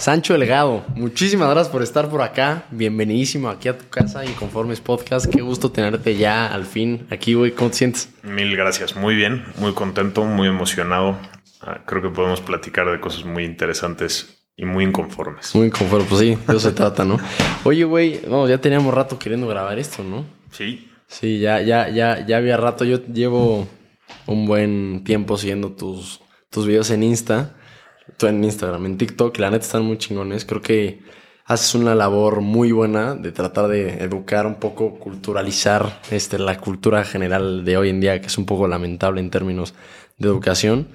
Sancho Delgado, muchísimas gracias por estar por acá. Bienvenidísimo aquí a tu casa, Inconformes Podcast. Qué gusto tenerte ya al fin aquí, güey. ¿Cómo te sientes? Mil gracias. Muy bien, muy contento, muy emocionado. Ah, creo que podemos platicar de cosas muy interesantes y muy inconformes. Muy inconformes, pues sí, de eso se trata, ¿no? Oye, güey, no, ya teníamos rato queriendo grabar esto, ¿no? Sí. Sí, ya, ya, ya, ya había rato. Yo llevo un buen tiempo siguiendo tus, tus videos en Insta tú en Instagram, en TikTok, la neta están muy chingones. Creo que haces una labor muy buena de tratar de educar un poco, culturalizar este, la cultura general de hoy en día, que es un poco lamentable en términos de educación.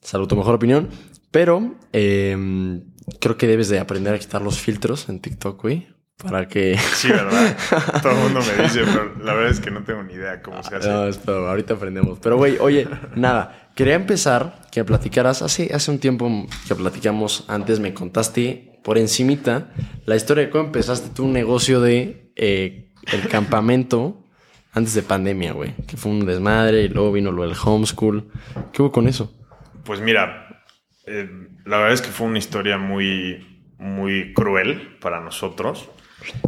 Salud tu mejor opinión. Pero em, creo que debes de aprender a quitar los filtros en TikTok, güey. Para que... Sí, ¿verdad? Todo el mundo me dice, pero la verdad es que no tengo ni idea cómo se hace. No, espero, ahorita aprendemos. Pero, güey, oye, nada. Quería empezar que platicaras, hace, hace un tiempo que platicamos, antes me contaste por encimita la historia de cómo empezaste tu negocio de eh, el campamento antes de pandemia, güey. Que fue un desmadre y luego vino lo del homeschool. ¿Qué hubo con eso? Pues mira, eh, la verdad es que fue una historia muy, muy cruel para nosotros.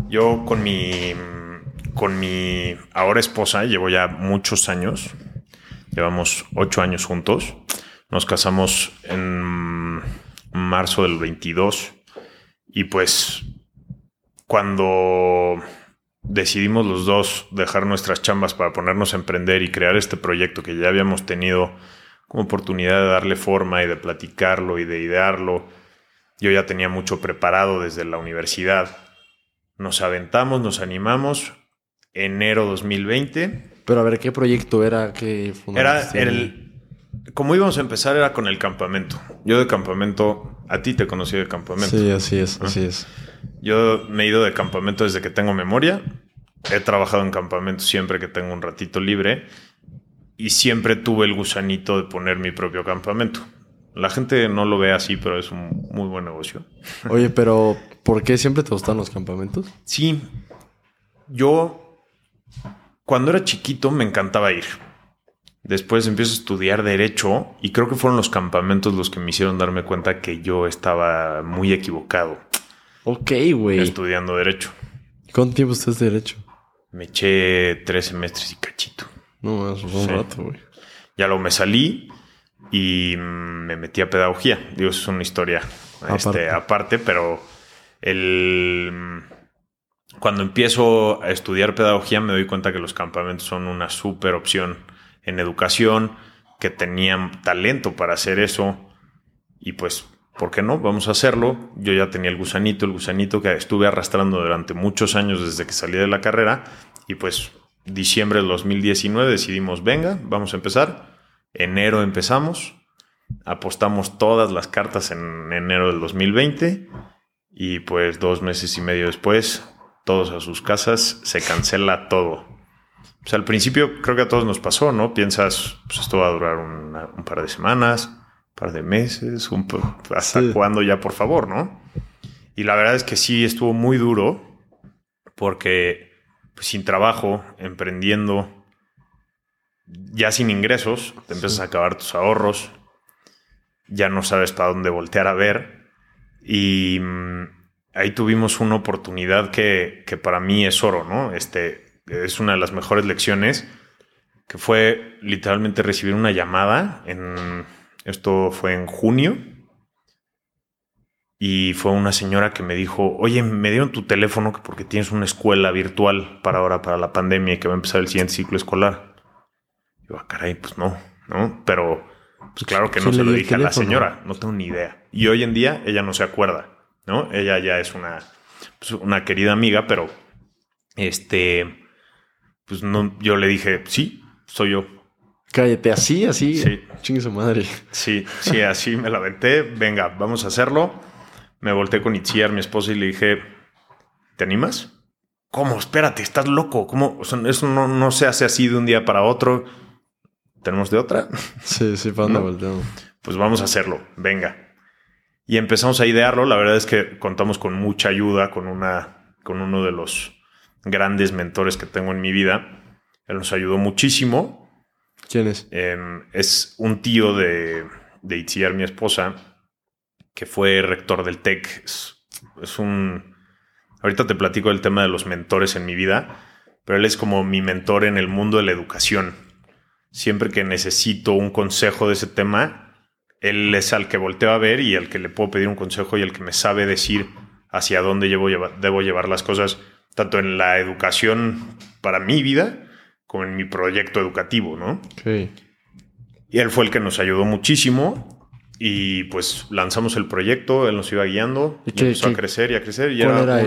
Yo con mi, con mi ahora esposa llevo ya muchos años, Llevamos ocho años juntos. Nos casamos en marzo del 22. Y pues cuando decidimos los dos dejar nuestras chambas para ponernos a emprender y crear este proyecto que ya habíamos tenido como oportunidad de darle forma y de platicarlo y de idearlo, yo ya tenía mucho preparado desde la universidad. Nos aventamos, nos animamos. Enero 2020 pero a ver, ¿qué proyecto era? que Era el... Como íbamos a empezar era con el campamento. Yo de campamento, a ti te conocí de campamento. Sí, así es, así es. Yo me he ido de campamento desde que tengo memoria. He trabajado en campamento siempre que tengo un ratito libre. Y siempre tuve el gusanito de poner mi propio campamento. La gente no lo ve así, pero es un muy buen negocio. Oye, pero ¿por qué siempre te gustan los campamentos? Sí. Yo cuando era chiquito me encantaba ir. Después empiezo a estudiar derecho y creo que fueron los campamentos los que me hicieron darme cuenta que yo estaba muy equivocado. Ok, güey. Estudiando derecho. ¿Cuánto tiempo estás de derecho? Me eché tres semestres y cachito. No, eso fue un rato, güey. Ya luego me salí y me metí a pedagogía. Digo, eso es una historia este, aparte pero el cuando empiezo a estudiar pedagogía me doy cuenta que los campamentos son una súper opción en educación, que tenían talento para hacer eso y pues, ¿por qué no? Vamos a hacerlo. Yo ya tenía el gusanito, el gusanito que estuve arrastrando durante muchos años desde que salí de la carrera y pues diciembre del 2019 decidimos, venga, vamos a empezar. Enero empezamos, apostamos todas las cartas en enero del 2020 y pues dos meses y medio después todos a sus casas, se cancela todo. Pues al principio creo que a todos nos pasó, ¿no? Piensas, pues esto va a durar un par de semanas, un par de meses, un, hasta cuándo ya, por favor, ¿no? Y la verdad es que sí estuvo muy duro porque pues, sin trabajo, emprendiendo, ya sin ingresos, te empiezas a acabar tus ahorros, ya no sabes para dónde voltear a ver y mm, ahí tuvimos una oportunidad que, para mí es oro, ¿no? Este, es una de las mejores lecciones, que fue literalmente recibir una llamada, en, esto fue en junio, y fue una señora que me dijo, oye, me dieron tu teléfono porque tienes una escuela virtual para ahora, para la pandemia, y que va a empezar el siguiente ciclo escolar. Y yo, ah, caray, pues no, ¿no? Pero, pues claro que no se lo dije a la señora, no tengo ni idea. Y hoy en día ella no se acuerda. ¿No? Ella ya es una, pues, una querida amiga, pero este, pues no, yo le dije, sí, soy yo. Cállate, así, así. Sí. Chingue su madre. Sí, sí, así me la aventé. Venga, vamos a hacerlo. Me volteé con Itziar, mi esposa, y le dije, ¿te animas? ¿Cómo? Espérate, estás loco. ¿Cómo? eso no, no, se hace así de un día para otro. ¿Tenemos de otra? Sí, sí, para dónde Pues vamos a hacerlo. Venga. Y empezamos a idearlo. La verdad es que contamos con mucha ayuda, con, una, con uno de los grandes mentores que tengo en mi vida. Él nos ayudó muchísimo. ¿Quién es? Em, es un tío de, de Itziar, mi esposa, que fue rector del TEC. Es, un... Ahorita te platico el tema de los mentores en mi vida, pero él es como mi mentor en el mundo de la educación. Siempre que necesito un consejo de ese tema, él es al que volteo a ver y al que le puedo pedir un consejo y el que me sabe decir hacia dónde debo llevar las cosas, tanto en la educación para mi vida como en mi proyecto educativo, ¿no? Y él fue el que nos ayudó muchísimo y pues lanzamos el proyecto, él nos iba guiando, y, empezó a crecer y a crecer. Y era,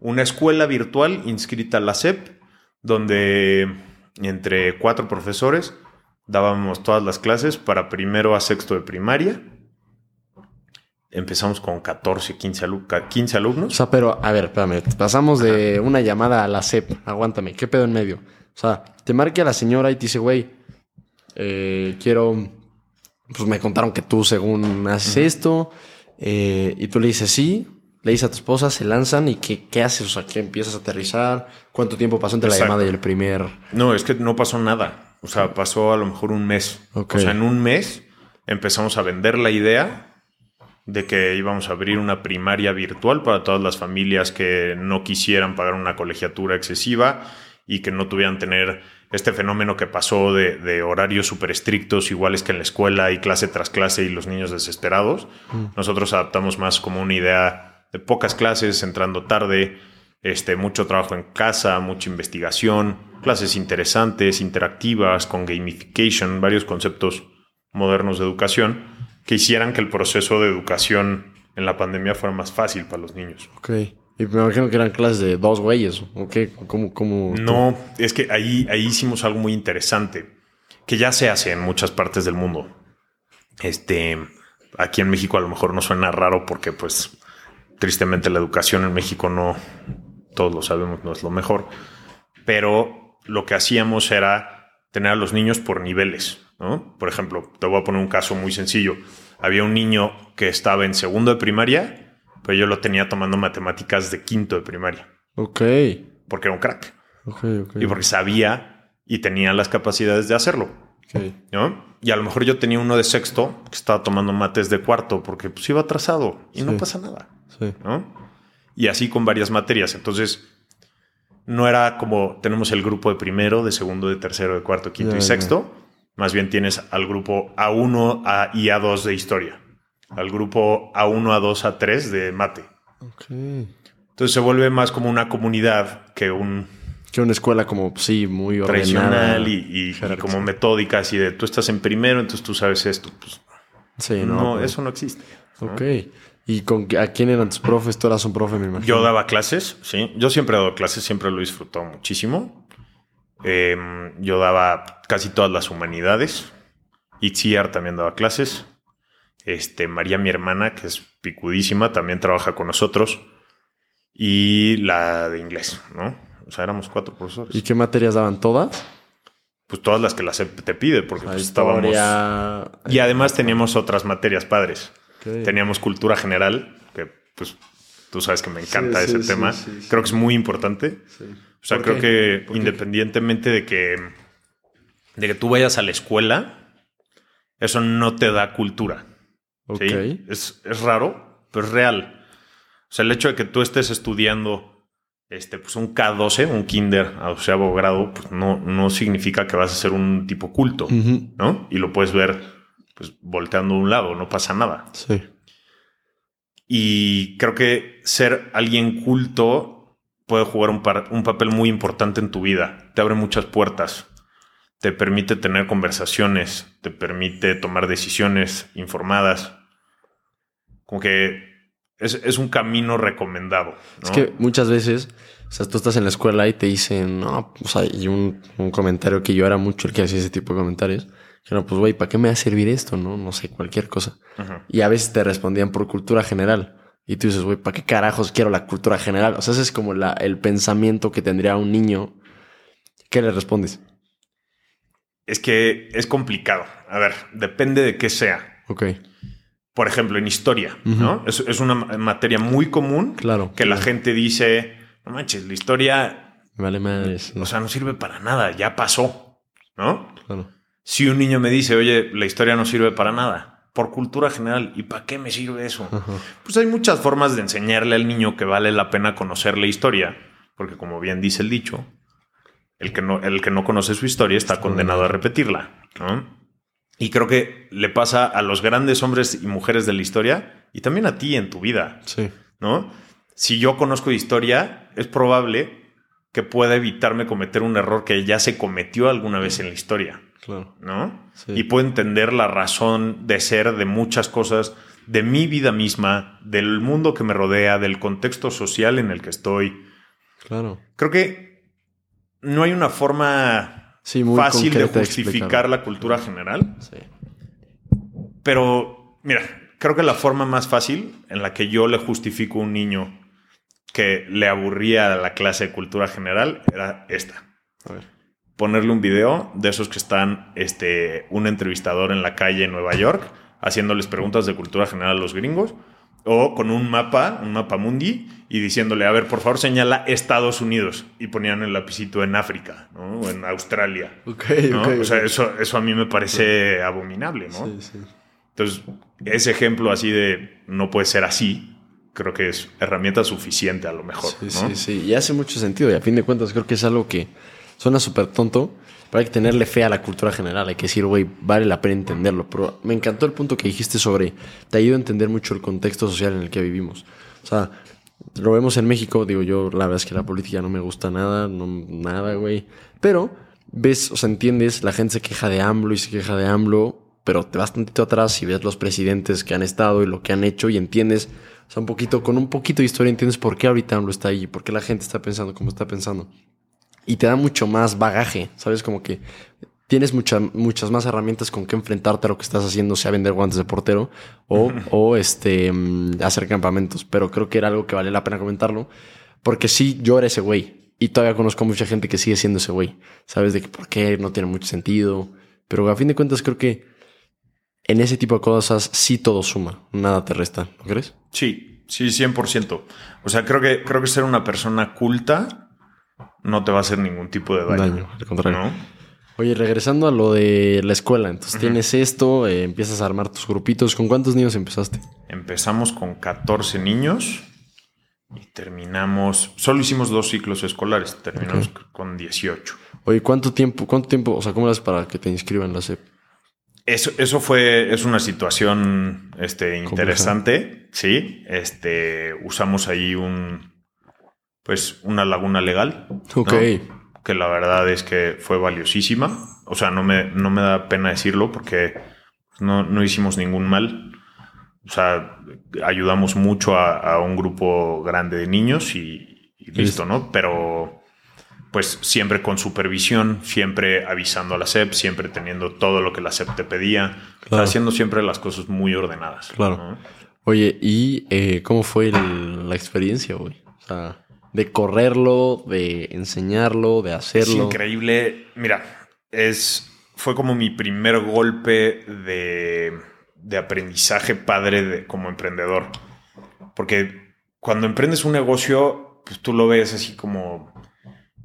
una escuela virtual inscrita a la SEP, donde entre cuatro profesores dábamos todas las clases para primero a sexto de primaria. Empezamos con 14, 15, 15 alumnos. O sea, pero a ver, espérame, pasamos de una llamada a la SEP, aguántame, ¿qué pedo en medio? O sea, te marca la señora y te dice, güey, eh, quiero, pues me contaron que tú según haces esto, eh, y tú le dices sí, le dices a tu esposa, se lanzan y qué, qué haces, o sea, ¿qué empiezas a aterrizar? ¿Cuánto tiempo pasó entre la llamada y el primer? No, es que no pasó nada. O sea, pasó a lo mejor un mes. O sea, en un mes empezamos a vender la idea de que íbamos a abrir una primaria virtual para todas las familias que no quisieran pagar una colegiatura excesiva y que no tuvieran tener este fenómeno que pasó de, horarios súper estrictos, iguales que en la escuela y clase tras clase y los niños desesperados. Mm. Nosotros adaptamos más como una idea de pocas clases, entrando tarde, este, mucho trabajo en casa, mucha investigación, clases interesantes, interactivas, con gamification, varios conceptos modernos de educación que hicieran que el proceso de educación en la pandemia fuera más fácil para los niños. Ok. Y me imagino que eran clases de dos güeyes. ¿O qué? ¿Cómo, cómo no, es que ahí, ahí hicimos algo muy interesante que ya se hace en muchas partes del mundo. Este, aquí en México a lo mejor no suena raro porque pues tristemente la educación en México no, todos lo sabemos, no es lo mejor. Pero lo que hacíamos era tener a los niños por niveles. ¿no? Por ejemplo, te voy a poner un caso muy sencillo. Había un niño que estaba en segundo de primaria, pero yo lo tenía tomando matemáticas de quinto de primaria. Ok. Porque era un crack. Y porque sabía y tenía las capacidades de hacerlo. ¿no? Y a lo mejor yo tenía uno de sexto que estaba tomando mates de cuarto porque pues iba atrasado y no pasa nada. ¿no? Y así con varias materias. Entonces, no era como tenemos el grupo de primero, de segundo, de tercero, de cuarto, quinto y sexto. Más bien tienes al grupo A1 a, y A2 de historia. Al grupo A1, A2, A3 de mate. Entonces se vuelve más como una comunidad que un... Que una escuela como, sí, muy tradicional y, como metódica, así de tú estás en primero, entonces tú sabes esto. Pues, sí, no, no pues. eso no existe. Ok. ¿Y con, a quién eran tus profes? Tú eras un profe, me imagino. Yo daba clases, sí. Yo siempre he dado clases, siempre lo he disfrutado muchísimo. Em, yo daba casi todas las humanidades. Itziar también daba clases. Este, María, mi hermana, que es picudísima, también trabaja con nosotros. Y la de inglés, ¿no? O sea, éramos cuatro profesores. ¿Y qué materias daban todas? Pues todas las que la SEP te pide, porque pues, estábamos. Y además teníamos otras materias padres. Teníamos cultura general, que pues tú sabes que me encanta ese tema. creo que es muy importante. O sea, creo que independientemente de que, de que tú vayas a la escuela, eso no te da cultura. Es, es raro, pero es real. O sea, el hecho de que tú estés estudiando este, pues un K12, un kinder a doceavo grado, pues no, no significa que vas a ser un tipo culto, ¿no? Y lo puedes ver pues volteando a un lado, no pasa nada. Sí. Y creo que ser alguien culto puede jugar un, un papel muy importante en tu vida. Te abre muchas puertas. Te permite tener conversaciones, te permite tomar decisiones informadas. Como que es, un camino recomendado. Es que muchas veces, o sea, tú estás en la escuela y te dicen, no, o sea, y un, un comentario que yo era mucho el que hacía ese tipo de comentarios no, pues güey, ¿para qué me va a servir esto? No, no sé, cualquier cosa. Y a veces te respondían por cultura general. Y tú dices, güey, ¿para qué carajos quiero la cultura general? O sea, ese es como la, el pensamiento que tendría un niño. ¿Qué le respondes? Es que es complicado. A ver, depende de qué sea. Ok. Por ejemplo, en historia, ¿no? Es, es, una materia muy común. Claro. Que la gente dice, no manches, la historia. Vale madres. O sea, no sirve para nada, ya pasó, ¿no? Claro. Si un niño me dice, oye, la historia no sirve para nada, por cultura general. ¿Y para qué me sirve eso? Pues hay muchas formas de enseñarle al niño que vale la pena conocer la historia, porque como bien dice el dicho, el que no, el que no conoce su historia está condenado a repetirla. Y creo que le pasa a los grandes hombres y mujeres de la historia y también a ti en tu vida. Sí. ¿No? Si yo conozco historia, es probable que pueda evitarme cometer un error que ya se cometió alguna vez en la historia. Claro. ¿No? Y puedo entender la razón de ser de muchas cosas, de mi vida misma, del mundo que me rodea, del contexto social en el que estoy. Claro. Creo que no hay una forma fácil de justificar la cultura general. Sí. Pero, mira, creo que la forma más fácil en la que yo le justifico a un niño que le aburría la clase de cultura general era esta. A ver. Ponerle un video de esos que están este, un entrevistador en la calle en Nueva York haciéndoles preguntas de cultura general a los gringos o con un mapa, un mapa mundi y diciéndole, a ver, por favor señala Estados Unidos y ponían el lapicito en África ¿no? o en Australia. Ok, ¿no? ok, o sea, eso, eso a mí me parece abominable, ¿no? Sí, sí. Entonces, ese ejemplo así de no puede ser así, creo que es herramienta suficiente a lo mejor. Sí, ¿no? sí, sí. Y hace mucho sentido. Y a fin de cuentas, creo que es algo que suena súper tonto, pero hay que tenerle fe a la cultura general. Hay que decir, güey, vale la pena entenderlo. Pero me encantó el punto que dijiste sobre. Te ayuda a entender mucho el contexto social en el que vivimos. O sea, lo vemos en México. Digo, yo la verdad es que la política no me gusta nada, no, nada, güey. Pero ves, o sea, entiendes, la gente se queja de AMLO y se queja de AMLO. Pero te vas tantito atrás y ves los presidentes que han estado y lo que han hecho y entiendes, o sea, un poquito, con un poquito de historia entiendes por qué ahorita AMLO está ahí, por qué la gente está pensando como está pensando. Y te da mucho más bagaje, ¿sabes? Como que tienes mucha- muchas más herramientas con que enfrentarte a lo que estás haciendo, sea vender guantes de portero o, o este, mm, hacer campamentos. Pero creo que era algo que vale la pena comentarlo, porque sí, yo era ese güey. Y todavía conozco a mucha gente que sigue siendo ese güey. ¿Sabes? De que por qué no tiene mucho sentido. Pero a fin de cuentas creo que en ese tipo de cosas sí todo suma, nada te resta, ¿no crees? Sí, sí, 100%. O sea, creo que, creo que ser una persona culta no te va a hacer ningún tipo de daño. Daño, al contrario. ¿no? Oye, regresando a lo de la escuela, entonces tienes esto, eh, empiezas a armar tus grupitos. ¿Con cuántos niños empezaste? Empezamos con 14 niños y terminamos. Solo hicimos dos ciclos escolares, terminamos con 18. Oye, ¿cuánto tiempo, cuánto tiempo, o sea, cómo haces para que te inscriban en la SEP? Eso, eso fue, es una situación este, interesante, sí. Este, usamos ahí un, pues, una laguna legal. ¿no? Ok. Que la verdad es que fue valiosísima. O sea, no me, no me da pena decirlo porque no, no hicimos ningún mal. O sea, ayudamos mucho a, a un grupo grande de niños y, y listo, ¿no? Pero pues siempre con supervisión, siempre avisando a la SEP, siempre teniendo todo lo que la SEP te pedía, o sea, Claro. haciendo siempre las cosas muy ordenadas. Claro. ¿no? Oye, ¿y eh, cómo fue el- la experiencia, güey? O sea, de correrlo, de enseñarlo, de Es hacerlo. increíble. Mira, es, fue como mi primer golpe de, de aprendizaje padre de- como emprendedor. Porque cuando emprendes un negocio, pues tú lo ves así como,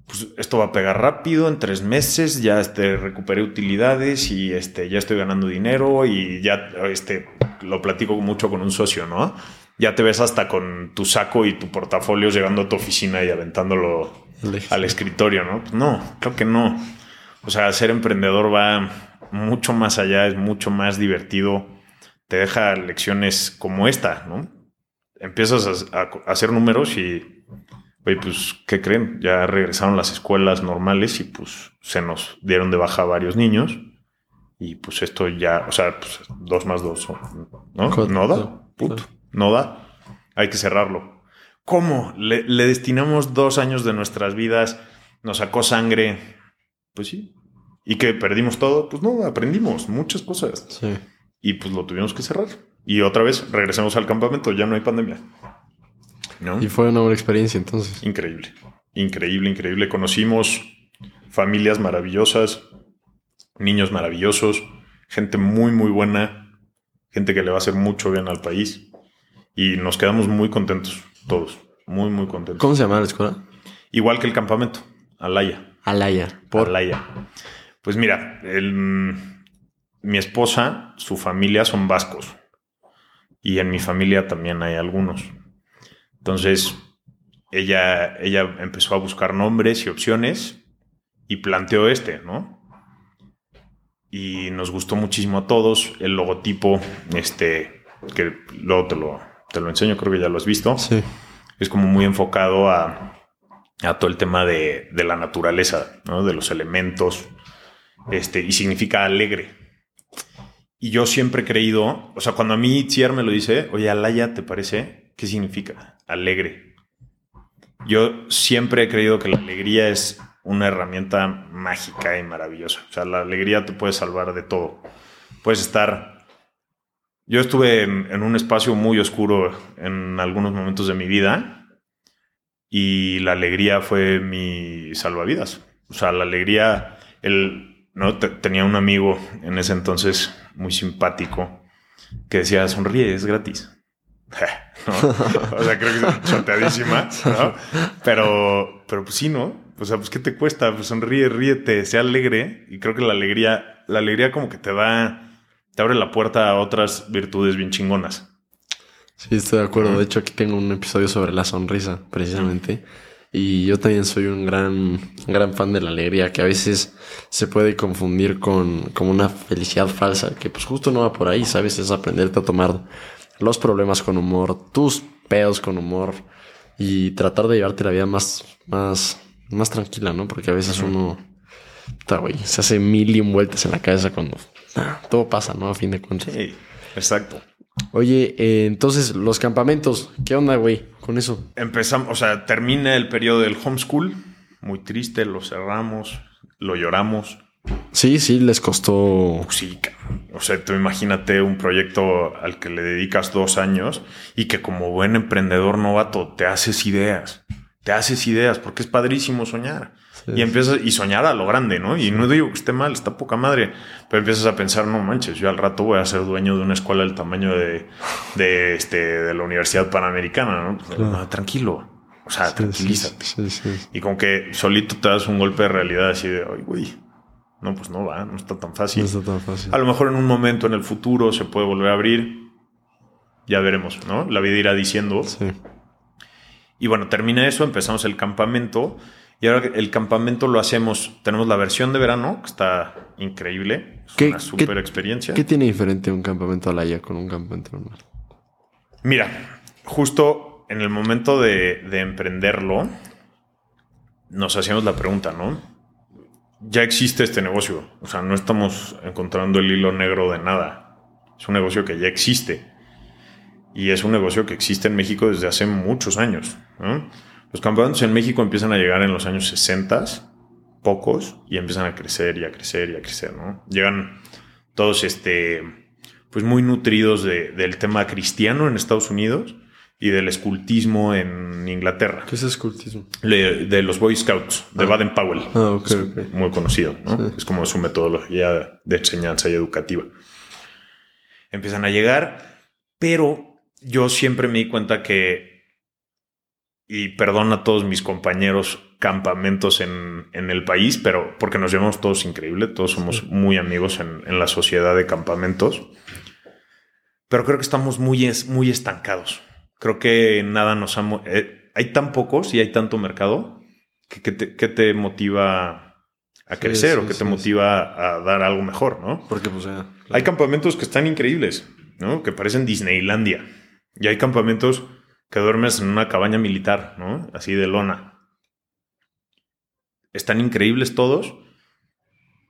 pues esto va a pegar rápido, en tres meses ya este, recuperé utilidades y este, ya estoy ganando dinero y ya este, lo platico mucho con un socio, ¿no? Ya te ves hasta con tu saco y tu portafolio llegando a tu oficina y aventándolo al escritorio, ¿no? Pues no, creo que no. O sea, ser emprendedor va mucho más allá, es mucho más divertido. Te deja lecciones como esta, ¿no? Empiezas a, hacer números y, oye, pues, ¿qué creen? Ya regresaron las escuelas normales y pues se nos dieron de baja varios niños. Y pues esto ya, o sea, pues dos más dos, ¿no? Co- No da, claro, puto. No da. Hay que cerrarlo. ¿Cómo? Le, le destinamos dos años de nuestras vidas, nos sacó sangre. Pues sí. ¿Y que perdimos todo? Pues no, aprendimos muchas cosas. Sí. Y pues lo tuvimos que cerrar. Y otra vez regresemos al campamento, ya no hay pandemia. ¿No? Y fue una buena experiencia entonces. Increíble, increíble, increíble. Conocimos familias maravillosas, niños maravillosos, gente muy, muy buena, gente que le va a hacer mucho bien al país. Y nos quedamos muy contentos, todos, muy, muy contentos. ¿Cómo se llama la escuela? Igual que el campamento, Alaya. Alaya. Por Alaya. Pues mira, el- mi esposa, su familia son vascos. Y en mi familia también hay algunos. Entonces, ella, ella empezó a buscar nombres y opciones y planteó este, ¿no? Y nos gustó muchísimo a todos el logotipo, este, que luego te lo, te lo enseño, creo que ya lo has visto. Sí. Es como muy enfocado a, a todo el tema de, de, la naturaleza, ¿no? De los elementos, este, y significa alegre. Y yo siempre he creído, o sea, cuando a mí Tier me lo dice, oye, Alaya, ¿te parece? ¿Qué significa? Alegre. Yo siempre he creído que la alegría es una herramienta mágica y maravillosa. O sea, la alegría te puede salvar de todo. Puedes estar... Yo estuve en, un espacio muy oscuro en algunos momentos de mi vida y la alegría fue mi salvavidas. O sea, la alegría, el, ¿no? tenía un amigo en ese entonces muy simpático que decía, sonríe, es gratis. O sea, creo que es choteadísima. Pero, pero pues sí, ¿no? O sea, pues ¿qué te cuesta? Pues sonríe, ríete, sea alegre. Y creo que la alegría, la alegría como que te da, te abre la puerta a otras virtudes bien chingonas. Sí, estoy de acuerdo. De hecho, aquí tengo un episodio sobre la sonrisa, precisamente. Y yo también soy un gran, gran fan de la alegría, que a veces se puede confundir con, con una felicidad falsa, que pues justo no va por ahí, ¿sabes? Es aprenderte a tomar los problemas con humor, tus pedos con humor y tratar de llevarte la vida más, más, más tranquila, ¿no? Porque a veces uno, está, güey, se hace mil y un vueltas en la cabeza cuando todo pasa, ¿no? A fin de cuentas. Sí, exacto. Oye, eh, entonces los campamentos, ¿qué onda, güey, con eso? Empezamos, o sea, termina el periodo del homeschool, muy triste, lo cerramos, lo lloramos. Sí, sí, les costó. Sí, o sea, tú imagínate un proyecto al que le dedicas dos años y que como buen emprendedor novato te haces ideas, te haces ideas, porque es padrísimo soñar. Y empiezas y soñar a lo grande, ¿no? Y no digo que esté mal, está poca madre, pero empiezas a pensar, no manches, yo al rato voy a ser dueño de una escuela del tamaño de, de, este, de la Universidad Panamericana, ¿no? no tranquilo. O sea, tranquilízate. Y con que solito te das un golpe de realidad así de, ay, güey, no, pues no va, no está tan fácil. No está tan fácil. A lo mejor en un momento en el futuro se puede volver a abrir. Ya veremos, ¿no? La vida irá diciendo. Sí. Y bueno, termina eso, empezamos el campamento. Y ahora el campamento lo hacemos, tenemos la versión de verano, que está increíble. Es una super experiencia. ¿Qué tiene diferente un campamento a la con un campamento normal? Mira, justo en el momento de, de emprenderlo, nos hacíamos la pregunta, ¿no? Ya existe este negocio. O sea, no estamos encontrando el hilo negro de nada. Es un negocio que ya existe. Y es un negocio que existe en México desde hace muchos años. ¿no? Los campamentos en México empiezan a llegar en los años 60, pocos, y empiezan a crecer y a crecer y a crecer, ¿no? Llegan todos, este, pues muy nutridos del tema cristiano en Estados Unidos y del escultismo en Inglaterra. ¿Qué es escultismo? de los Boy Scouts, de ah. Baden Powell. Ah. Muy conocido, ¿no? Es como su metodología de enseñanza y educativa. Empiezan a llegar, pero yo siempre me di cuenta que y perdón a todos mis compañeros campamentos en, el país, pero porque nos llevamos todos increíble, todos somos muy amigos en, la sociedad de campamentos, pero creo que estamos muy, muy estancados. Creo que nada nos ha... Eh, hay tan pocos y hay tanto mercado que, que, te, motiva a crecer o que te motiva a dar algo mejor, ¿no? Porque pues Hay campamentos que están increíbles, ¿no? Que parecen Disneylandia. Y hay campamentos que duermes en una cabaña militar, ¿no? Así de lona. Están increíbles todos,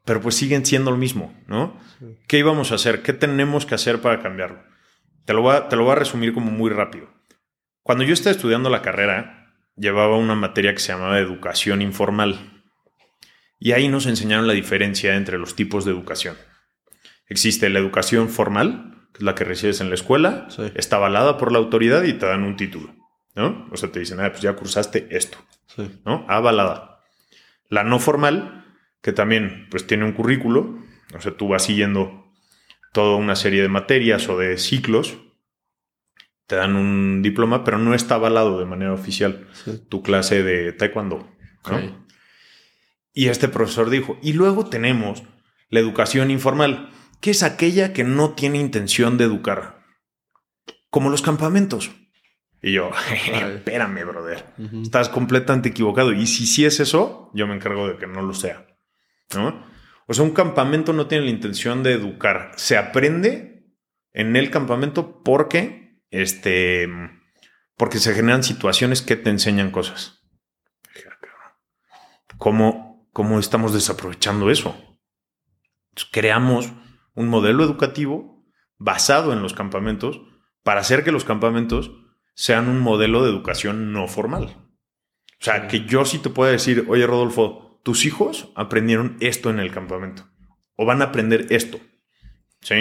pero pues siguen siendo lo mismo, ¿no? ¿Qué íbamos a hacer? ¿Qué tenemos que hacer para cambiarlo? Te lo, voy a, te lo voy a resumir como muy rápido. Cuando yo estaba estudiando la carrera, llevaba una materia que se llamaba educación informal. Y ahí nos enseñaron la diferencia entre los tipos de educación. Existe la educación formal, que es la que recibes en la escuela, está avalada por la autoridad y te dan un título, ¿no? O sea, te dicen, ah, pues ya cursaste esto, ¿no? Avalada. La no formal, que también, pues tiene un currículo, o sea, tú vas siguiendo toda una serie de materias o de ciclos, te dan un diploma, pero no está avalado de manera oficial tu clase de taekwondo, Y este profesor dijo, y luego tenemos la educación informal, ¿Qué es aquella que no tiene intención de educar? Como los campamentos. Y yo, espérame, brother. Estás completamente equivocado. Y si sí es eso, yo me encargo de que no lo sea. ¿No? O sea, un campamento no tiene la intención de educar. Se aprende en el campamento porque, este, porque se generan situaciones que te enseñan cosas. ¿Cómo, cómo estamos desaprovechando eso? creamos un modelo educativo basado en los campamentos para hacer que los campamentos sean un modelo de educación no formal. O sea, que yo sí te pueda decir, oye Rodolfo, tus hijos aprendieron esto en el campamento o van a aprender esto. ¿Sí?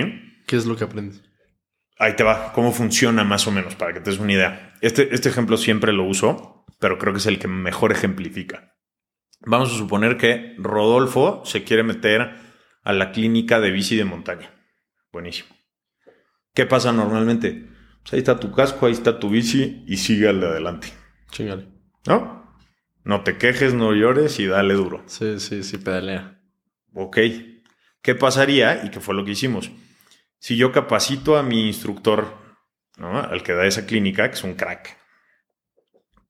¿Qué es lo que aprendes? Ahí te va, cómo funciona más o menos para que te des una idea. Este, este ejemplo siempre lo uso, pero creo que es el que mejor ejemplifica. Vamos a suponer que Rodolfo se quiere meter a la clínica de bici de montaña. Buenísimo. ¿Qué pasa normalmente? Pues ahí está tu casco, ahí está tu bici y sigue al de adelante. Chingale. ¿No? No te quejes, no llores y dale duro. Sí, sí, sí, pedalea. Ok. ¿Qué pasaría? Y qué fue lo que hicimos. Si yo capacito a mi instructor, ¿no? al que da esa clínica, que es un crack,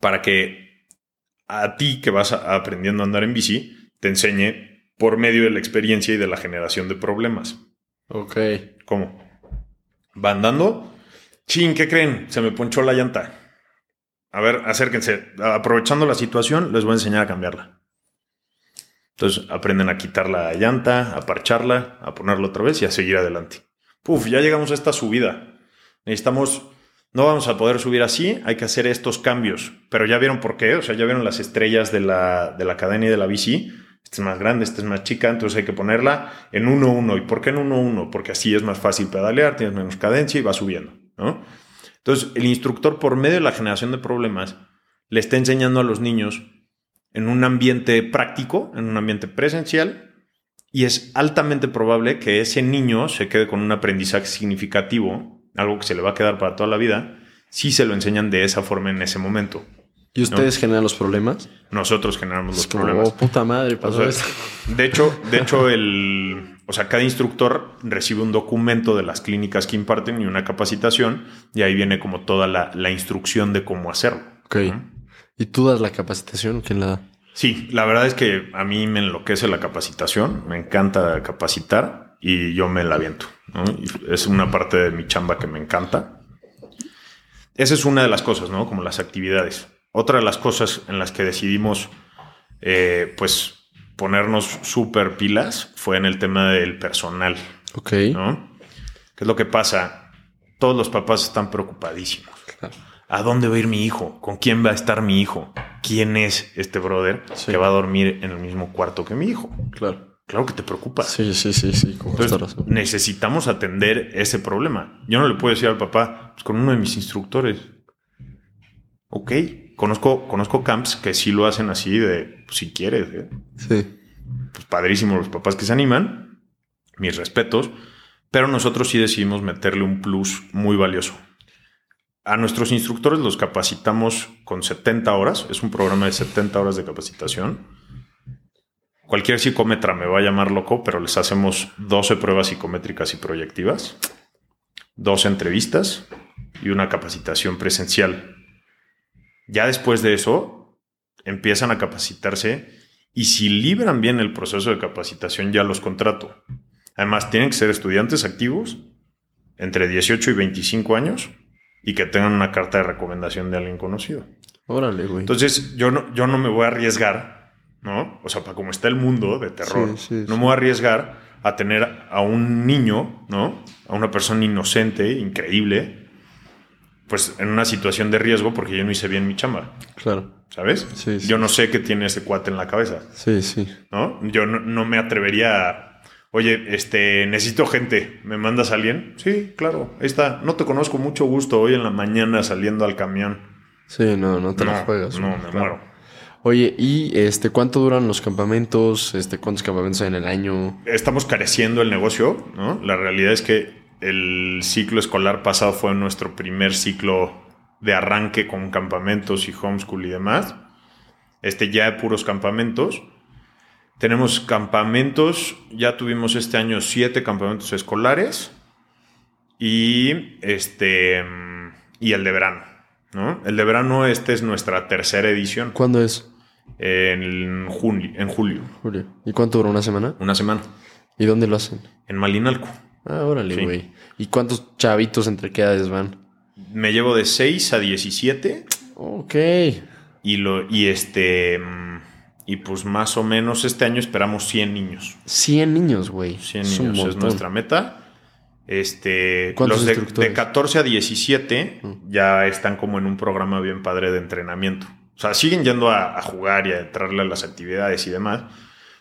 para que a ti que vas aprendiendo a andar en bici, te enseñe por medio de la experiencia y de la generación de problemas. Ok. ¿Cómo? Va andando, Chin, ¿qué creen? Se me ponchó la llanta. A ver, acérquense. Aprovechando la situación, les voy a enseñar a cambiarla. Entonces aprenden a quitar la llanta, a parcharla, a ponerla otra vez y a seguir adelante. Puf, ya llegamos a esta subida. Necesitamos, no vamos a poder subir así, hay que hacer estos cambios. Pero ya vieron por qué, o sea, ya vieron las estrellas de la, de la cadena y de la bici. Esta es más grande, esta es más chica, entonces hay que ponerla en 1-1. ¿Y por qué en 1-1? Porque así es más fácil pedalear, tienes menos cadencia y va subiendo. Entonces, el instructor, por medio de la generación de problemas, le está enseñando a los niños en un ambiente práctico, en un ambiente presencial, y es altamente probable que ese niño se quede con un aprendizaje significativo, algo que se le va a quedar para toda la vida, si se lo enseñan de esa forma en ese momento. ¿Y ustedes generan los problemas? Nosotros generamos los problemas. Oh, puta madre, pasó De hecho, de hecho, el, o sea, cada instructor recibe un documento de las clínicas que imparten y una capacitación, y ahí viene como toda la, instrucción de cómo hacerlo. Ok. ¿Y tú das la capacitación? ¿Quién la da? Sí, la verdad es que a mí me enloquece la capacitación, me encanta capacitar y yo me la aviento. Es una parte de mi chamba que me encanta. Esa es una de las cosas, ¿no? Como las actividades. Otra de las cosas en las que decidimos, eh, pues, ponernos súper pilas fue en el tema del personal. Ok. ¿no? ¿Qué es lo que pasa? Todos los papás están preocupadísimos. ¿A dónde va a ir mi hijo? ¿Con quién va a estar mi hijo? ¿Quién es este brother que va a dormir en el mismo cuarto que mi hijo? Claro. Claro que te preocupa. Sí, sí, sí, sí. necesitamos atender ese problema. Yo no le puedo decir al papá, pues con uno de mis instructores. Ok, Conozco, conozco camps que sí lo hacen así de, pues, si quieres. ¿eh? Sí. Pues padrísimo los papás que se animan. Mis respetos. Pero nosotros sí decidimos meterle un plus muy valioso. A nuestros instructores los capacitamos con 70 horas. Es un programa de 70 horas de capacitación. Cualquier psicómetra me va a llamar loco, pero les hacemos 12 pruebas psicométricas y proyectivas, dos entrevistas y una capacitación presencial ya después de eso, empiezan a capacitarse y si libran bien el proceso de capacitación, ya los contrato. Además, tienen que ser estudiantes activos entre 18 y 25 años y que tengan una carta de recomendación de alguien conocido. Órale, güey. Entonces, yo no, yo no me voy a arriesgar, ¿no? O sea, para como está el mundo de terror, no me voy a arriesgar a tener a un niño, ¿no? A una persona inocente, increíble, pues en una situación de riesgo porque yo no hice bien mi chamba. Claro. ¿Sabes? Sí, Yo no sé qué tiene ese cuate en la cabeza. Sí, sí. ¿No? Yo no, me atrevería a, oye, este, necesito gente, ¿me mandas a alguien? Sí, claro, ahí está. No te conozco, mucho gusto, hoy en la mañana saliendo al camión. Sí, no, no te lo juegas. No, me muero. Oye, ¿y este cuánto duran los campamentos? Este, ¿Cuántos campamentos hay en el año? Estamos careciendo el negocio, ¿no? La realidad es que el ciclo escolar pasado fue nuestro primer ciclo de arranque con campamentos y homeschool y demás. Este ya de puros campamentos. Tenemos campamentos, ya tuvimos este año siete campamentos escolares y este y el de verano, ¿no? El de verano este es nuestra tercera edición. ¿Cuándo es? En julio, en julio. Julio. ¿Y cuánto dura una semana? Una semana. ¿Y dónde lo hacen? En Malinalco. Ah, órale, güey. ¿Y cuántos chavitos entre qué edades van? Me llevo de 6 a 17. Ok. Y lo y este y pues más o menos este año esperamos 100 niños. 100 niños, güey. 100 niños es nuestra meta. Este, los de, 14 a 17 mm. ya están como en un programa bien padre de entrenamiento. O sea, siguen yendo a, jugar y a entrarle a las actividades y demás,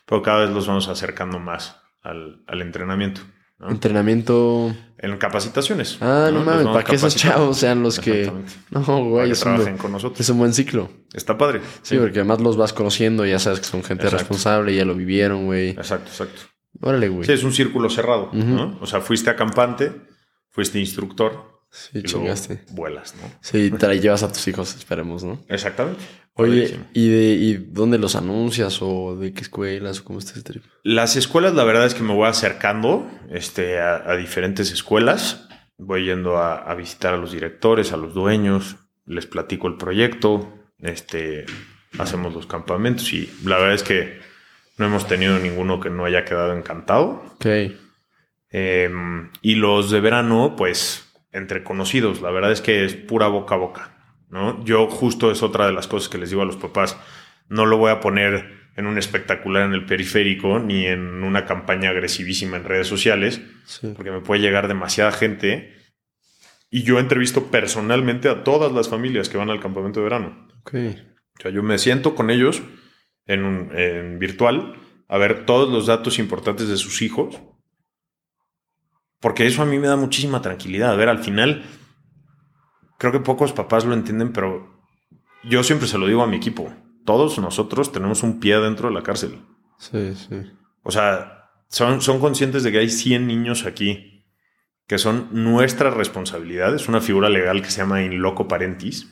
pero cada vez los vamos acercando más al, entrenamiento. Entrenamiento. En capacitaciones. Ah, no, mames, para que esos chavos sean los que. No, güey. trabajen con nosotros. Es un buen ciclo. Está padre. Sí, porque además los vas conociendo, ya sabes que son gente responsable, ya lo vivieron, güey. Exacto, exacto. Órale, güey. Sí, es un círculo cerrado, ¿no? O sea, fuiste acampante, fuiste instructor. Sí, chingaste. vuelas, ¿no? Sí, te llevas a tus hijos, esperemos, ¿no? Exactamente. Oye, ¿y, de, ¿y dónde los anuncias o de qué escuelas o cómo está ese trip? Las escuelas, la verdad es que me voy acercando este, a, diferentes escuelas. Voy yendo a, a, visitar a los directores, a los dueños, les platico el proyecto, este, hacemos los campamentos y la verdad es que no hemos tenido ninguno que no haya quedado encantado. Ok. Em, y los de verano, pues, entre conocidos. La verdad es que es pura boca a boca. ¿no? Yo justo es otra de las cosas que les digo a los papás. No lo voy a poner en un espectacular en el periférico ni en una campaña agresivísima en redes sociales, porque me puede llegar demasiada gente. Y yo entrevisto personalmente a todas las familias que van al campamento de verano. Ok. O sea, yo me siento con ellos en, virtual a ver todos los datos importantes de sus hijos. Porque eso a mí me da muchísima tranquilidad. A ver, al final, creo que pocos papás lo entienden, pero yo siempre se lo digo a mi equipo. Todos nosotros tenemos un pie dentro de la cárcel. Sí, sí. O sea, son, son conscientes de que hay 100 niños aquí que son nuestra responsabilidad. Es una figura legal que se llama in loco parentis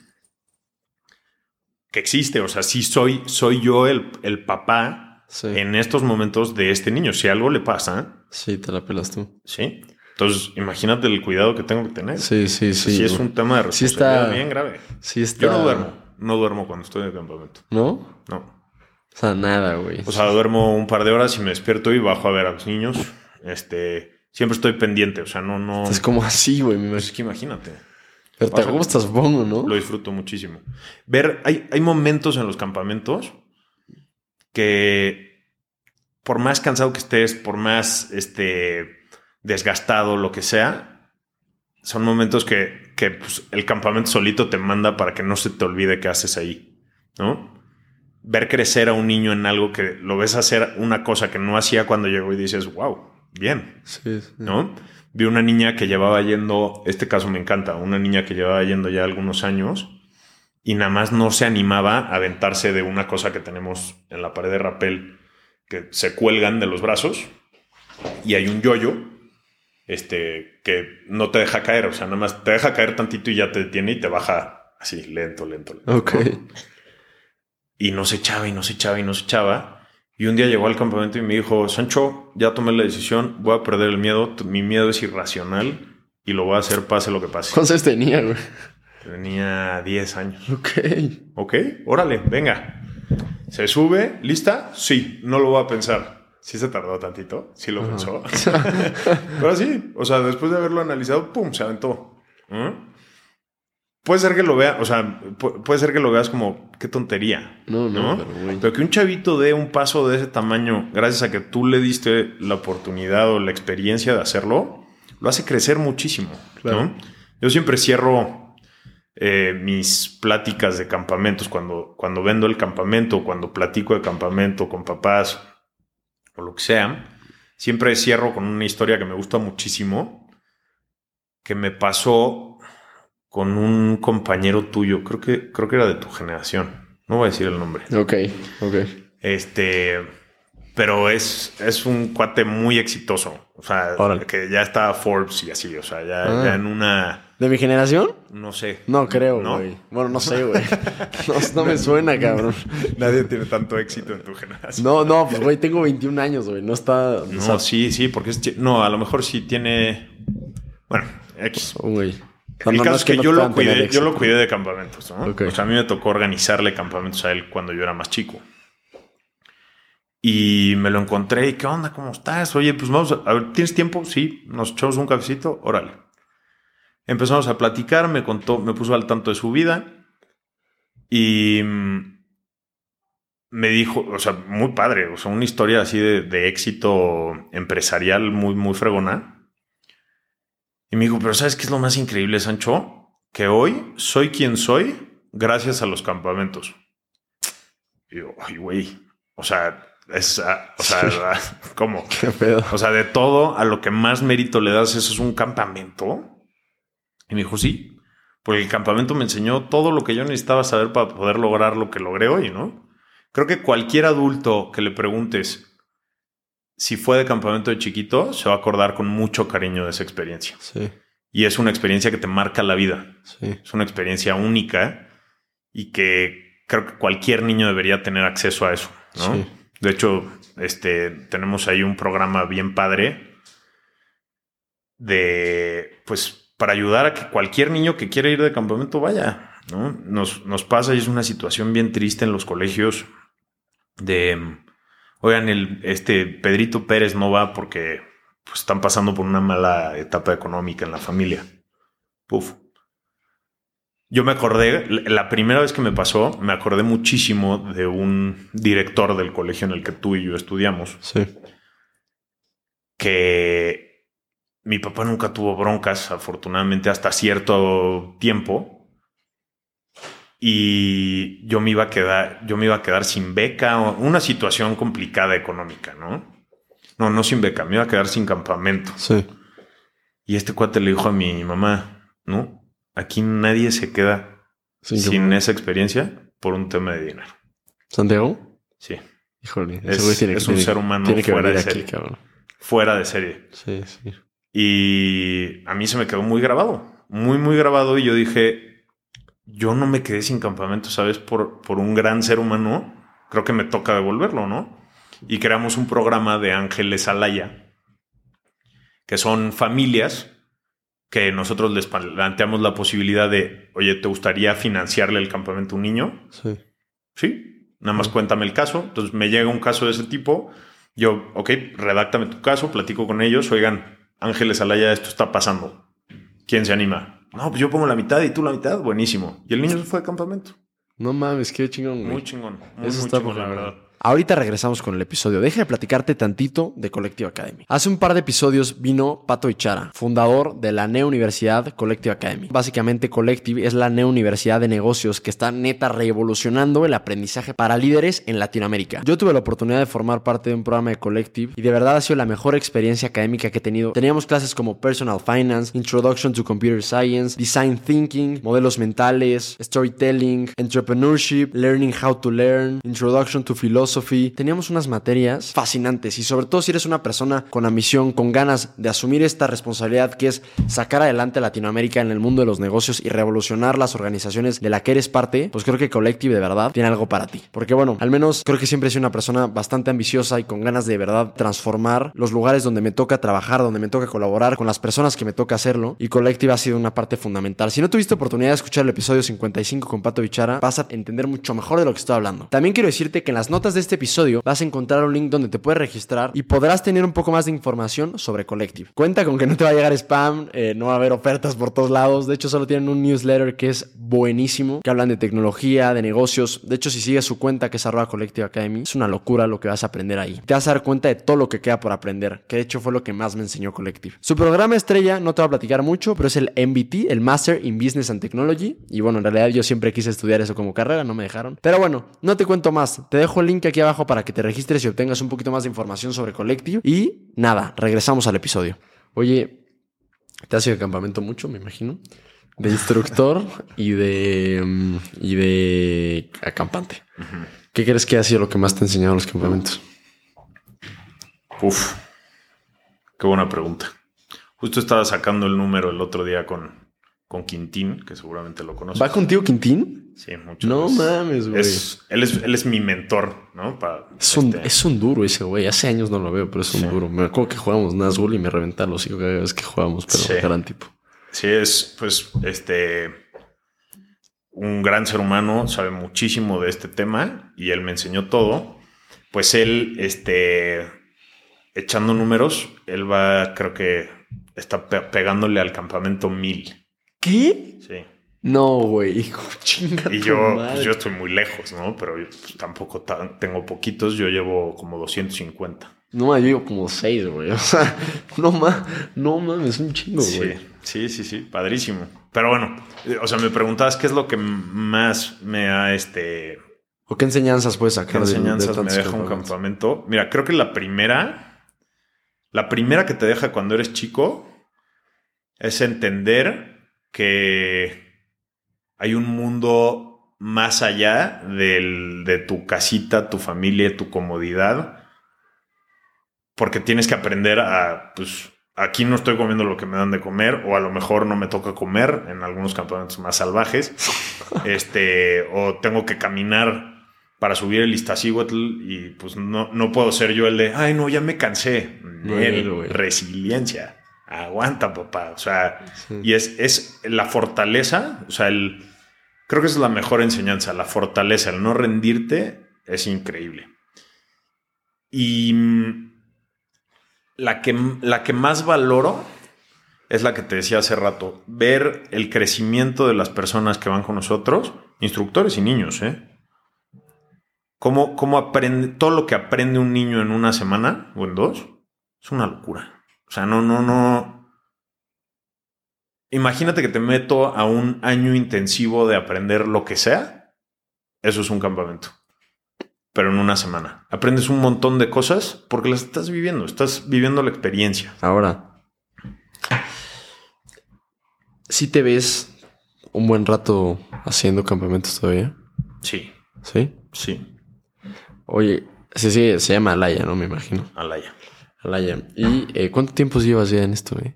que existe. O sea, sí soy, soy yo el, el papá en estos momentos de este niño. Si algo le pasa. Sí, te la pelas tú. Sí. Entonces, imagínate el cuidado que tengo que tener. Sí, sí, sí. Sí, es un tema de responsabilidad sí está, bien grave. Sí está... Yo no duermo. No duermo cuando estoy en el campamento. ¿No? No. O sea, nada, güey. O sea, duermo un par de horas y me despierto y bajo a ver a los niños. Este, siempre estoy pendiente. O sea, no, no. Es como así, güey. Pues es que imagínate. Pero te gusta, supongo, ¿no? Lo disfruto muchísimo. Ver, hay, hay momentos en los campamentos que por más cansado que estés, por más este, desgastado, lo que sea, son momentos que, que pues, el campamento solito te manda para que no se te olvide qué haces ahí, ¿no? Ver crecer a un niño en algo que lo ves hacer una cosa que no hacía cuando llegó y dices, wow, bien, sí, sí. ¿no? vi una niña que llevaba yendo, este caso me encanta, una niña que llevaba yendo ya algunos años y nada más no se animaba a aventarse de una cosa que tenemos en la pared de rapel que se cuelgan de los brazos y hay un yoyo este, que no te deja caer, o sea, nada más te deja caer tantito y ya te detiene y te baja así, lento, lento. lento ok. Y no se echaba y no se echaba y no se echaba. Y un día llegó al campamento y me dijo, Sancho, ya tomé la decisión, voy a perder el miedo, mi miedo es irracional y lo voy a hacer pase lo que pase. ¿Cuántos tenía, güey? Tenía 10 años. Ok. Ok, órale, venga. ¿Se sube? ¿Lista? Sí, no lo voy a pensar. Sí se tardó tantito, sí lo pensó. Pero sí, o sea, después de haberlo analizado, ¡pum! Se aventó. ¿Mm? Puede ser que lo vea, o sea, puede ser que lo veas como qué tontería. No, no, Pero, que un chavito dé un paso de ese tamaño gracias a que tú le diste la oportunidad o la experiencia de hacerlo, lo hace crecer muchísimo. Yo siempre cierro eh, mis pláticas de campamentos cuando, cuando vendo el campamento, cuando platico de campamento con papás o lo que sea. Siempre cierro con una historia que me gusta muchísimo, que me pasó con un compañero tuyo, creo que, creo que era de tu generación. No voy a decir el nombre. Ok, ok. Este, pero es, es un cuate muy exitoso. O sea, que ya está Forbes y así. O sea, ya, ya ah. en una ¿De mi generación? No sé. No creo, güey. Bueno, no sé, güey. No, me suena, cabrón. Nadie tiene tanto éxito en tu generación. No, no, pues, güey, tengo 21 años, güey. No está... No, sí, sí, porque es... No, a lo mejor sí tiene... Bueno, X. Güey. el caso es que, yo, lo cuidé, yo lo cuidé de campamentos, ¿no? O sea, a mí me tocó organizarle campamentos a él cuando yo era más chico. Y me lo encontré y, ¿qué onda? ¿Cómo estás? Oye, pues vamos a, ver, ¿tienes tiempo? Sí, nos echamos un cafecito, órale. Empezamos a platicar, me contó, me puso al tanto de su vida y mm, me dijo, o sea, muy padre, o sea, una historia así de, éxito empresarial muy, muy fregona. Y me dijo, pero ¿sabes qué es lo más increíble, Sancho? Que hoy soy quien soy gracias a los campamentos. Y yo, ay, güey, o sea, es, ah, o sea, ¿cómo? ¿Qué pedo? O sea, de todo a lo que más mérito le das, eso es un campamento. Y me dijo, sí, porque el campamento me enseñó todo lo que yo necesitaba saber para poder lograr lo que logré hoy, ¿no? Creo que cualquier adulto que le preguntes si fue de campamento de chiquito, se va a acordar con mucho cariño de esa experiencia. Sí. Y es una experiencia que te marca la vida. Sí. Es una experiencia única y que creo que cualquier niño debería tener acceso a eso, ¿no? Sí. De hecho, este, tenemos ahí un programa bien padre de, pues, para ayudar a que cualquier niño que quiera ir de campamento vaya. ¿no? Nos, nos pasa y es una situación bien triste en los colegios de, oigan, el, este Pedrito Pérez no va porque pues, están pasando por una mala etapa económica en la familia. Puf. Yo me acordé, la primera vez que me pasó, me acordé muchísimo de un director del colegio en el que tú y yo estudiamos. Sí. Que mi papá nunca tuvo broncas, afortunadamente, hasta cierto tiempo. Y yo me iba a quedar, yo me iba a quedar sin beca, una situación complicada económica, ¿no? No, no sin beca, me iba a quedar sin campamento. Sí. Y este cuate le dijo a mi mamá, ¿no? Aquí nadie se queda sin, esa experiencia por un tema de dinero. ¿Santiago? Sí. Híjole, es, es un ser humano fuera de serie. Fuera de serie. Sí, sí. Y a mí se me quedó muy grabado, muy, muy grabado. Y yo dije, yo no me quedé sin campamento, ¿sabes? Por, por un gran ser humano, creo que me toca devolverlo, ¿no? Y creamos un programa de Ángeles Alaya, que son familias que nosotros les planteamos la posibilidad de, oye, ¿te gustaría financiarle el campamento a un niño? Sí. Sí, nada más cuéntame el caso. Entonces me llega un caso de ese tipo. Yo, ok, redáctame tu caso, platico con ellos, oigan, Ángeles Alaya, esto está pasando. ¿Quién se anima? No, pues yo pongo la mitad y tú la mitad. Buenísimo. Y el niño se fue de campamento. No mames, qué chingón. Muy chingón. Eso está chingón, la verdad. Ahorita regresamos con el episodio. Deja de platicarte tantito de Collective Academy. Hace un par de episodios vino Pato Ichara, fundador de la Neo Universidad Collective Academy. Básicamente Collective es la Neo Universidad de Negocios que está neta revolucionando el aprendizaje para líderes en Latinoamérica. Yo tuve la oportunidad de formar parte de un programa de Collective y de verdad ha sido la mejor experiencia académica que he tenido. Teníamos clases como Personal Finance, Introduction to Computer Science, Design Thinking, modelos mentales, Storytelling, Entrepreneurship, Learning How to Learn, Introduction to Philosophy teníamos unas materias fascinantes y sobre todo si eres una persona con ambición, con ganas de asumir esta responsabilidad que es sacar adelante a Latinoamérica en el mundo de los negocios y revolucionar las organizaciones de la que eres parte, pues creo que Collective de verdad tiene algo para ti. Porque bueno, al menos creo que siempre he sido una persona bastante ambiciosa y con ganas de verdad transformar los lugares donde me toca trabajar, donde me toca colaborar con las personas que me toca hacerlo y Collective ha sido una parte fundamental. Si no tuviste oportunidad de escuchar el episodio 55 con Pato Bichara, vas a entender mucho mejor de lo que estoy hablando. También quiero decirte que en las notas de este episodio vas a encontrar un link donde te puedes registrar y podrás tener un poco más de información sobre Collective. Cuenta con que no te va a llegar spam, eh, no va a haber ofertas por todos lados. De hecho, solo tienen un newsletter que es buenísimo, que hablan de tecnología, de negocios. De hecho, si sigues su cuenta que es Collective Academy, es una locura lo que vas a aprender ahí. Te vas a dar cuenta de todo lo que queda por aprender, que de hecho fue lo que más me enseñó Collective. Su programa estrella no te va a platicar mucho, pero es el MBT, el Master in Business and Technology. Y bueno, en realidad yo siempre quise estudiar eso como carrera, no me dejaron. Pero bueno, no te cuento más. Te dejo el link abajo para que te registres y obtengas un poquito más de información sobre Collective. Y nada, regresamos al episodio. Oye, te has ido de campamento mucho, me imagino. De instructor y de. Mm, y de acampante. ¿Qué crees que ha sido lo que más te ha enseñado en los campamentos? Uf, qué buena pregunta. Justo estaba sacando el número el otro día con, con Quintín, que seguramente lo conoces. ¿Va contigo Quintín? Sí, mucho. No mames, güey. él, es, él es mi mentor, ¿no? es, un, este es, un, duro ese güey. Hace años no lo veo, pero es un duro. Me acuerdo que jugábamos Nazgul y me reventa los hijos cada vez que jugamos, pero sí. gran tipo. Sí, es pues este un gran ser humano, sabe muchísimo de este tema y él me enseñó todo. Pues él, este, echando números, él va, creo que está pegándole al campamento mil. ¿Qué? Sí. No, güey, hijo, chinga. Y yo, pues yo estoy muy lejos, ¿no? Pero pues, tampoco tengo poquitos, yo llevo como 250. No, yo llevo como 6, güey. O sea, no mames, no mames, es un chingo, güey. Sí, sí, sí, padrísimo. Pero bueno, o sea, me preguntabas qué es lo que más me ha este. ¿O qué enseñanzas puedes sacar? ¿Qué enseñanzas me deja un campamento? Mira, creo que la primera, la primera que te deja cuando eres chico es entender que hay un mundo más allá de tu casita, tu familia, tu comodidad, porque tienes que aprender a, pues, aquí no estoy comiendo lo que me dan de comer, o a lo mejor no me toca comer en algunos campamentos más salvajes, este, o tengo que caminar para subir el Iztaccíhuatl y pues no, no puedo ser yo el de, ay no, ya me cansé. resiliencia. Aguanta, papá. O sea, y es, es la fortaleza, o sea, el, creo que es la mejor enseñanza, la fortaleza, el no rendirte es increíble. Y la que, la que más valoro es la que te decía hace rato, ver el crecimiento de las personas que van con nosotros, instructores y niños, ¿eh? Cómo, cómo aprende, todo lo que aprende un niño en una semana o en dos, es una locura. O sea, no, no, no. Imagínate que te meto a un año intensivo de aprender lo que sea. Eso es un campamento pero en una semana. Aprendes un montón de cosas porque las estás viviendo, estás viviendo la experiencia. Ahora, si te ves un buen rato haciendo campamentos todavía? Sí. ¿Sí? Sí. Oye, sí, sí, se llama Alaya, ¿no? Me imagino. Alaya. Alaya. ¿Y eh, cuánto tiempo llevas ya en esto, eh?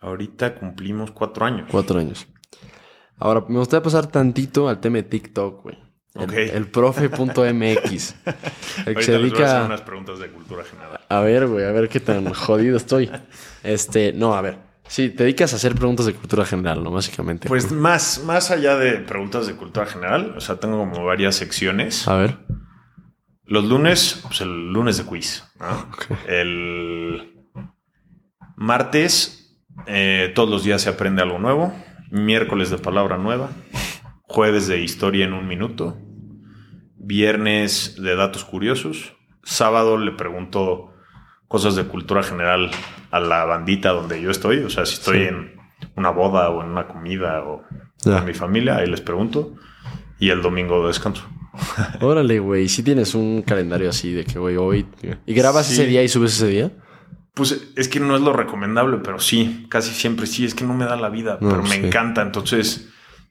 Ahorita cumplimos cuatro años. Cuatro años. Ahora, me gustaría pasar tantito al tema de TikTok, güey. El, profe.mx. El se dedica. a unas preguntas de cultura general. A ver, güey, a ver qué tan jodido estoy. Este, no, a ver. Sí, te dedicas a hacer preguntas de cultura general, ¿no? Básicamente. Pues más, más allá de preguntas de cultura general, o sea, tengo como varias secciones. A ver. Los lunes, pues el lunes de quiz, ¿no? El martes, eh, todos los días se aprende algo nuevo. Miércoles de palabra nueva. Jueves de historia en un minuto viernes de datos curiosos, sábado le pregunto cosas de cultura general a la bandita donde yo estoy, o sea, si estoy en una boda o en una comida o con mi familia, ahí les pregunto, y el domingo descanso. Órale, güey, si tienes un calendario así de que, güey, hoy... ¿Y grabas ese día y subes ese día? Pues es que no es lo recomendable, pero sí, casi siempre sí, es que no me da la vida, pero me encanta, entonces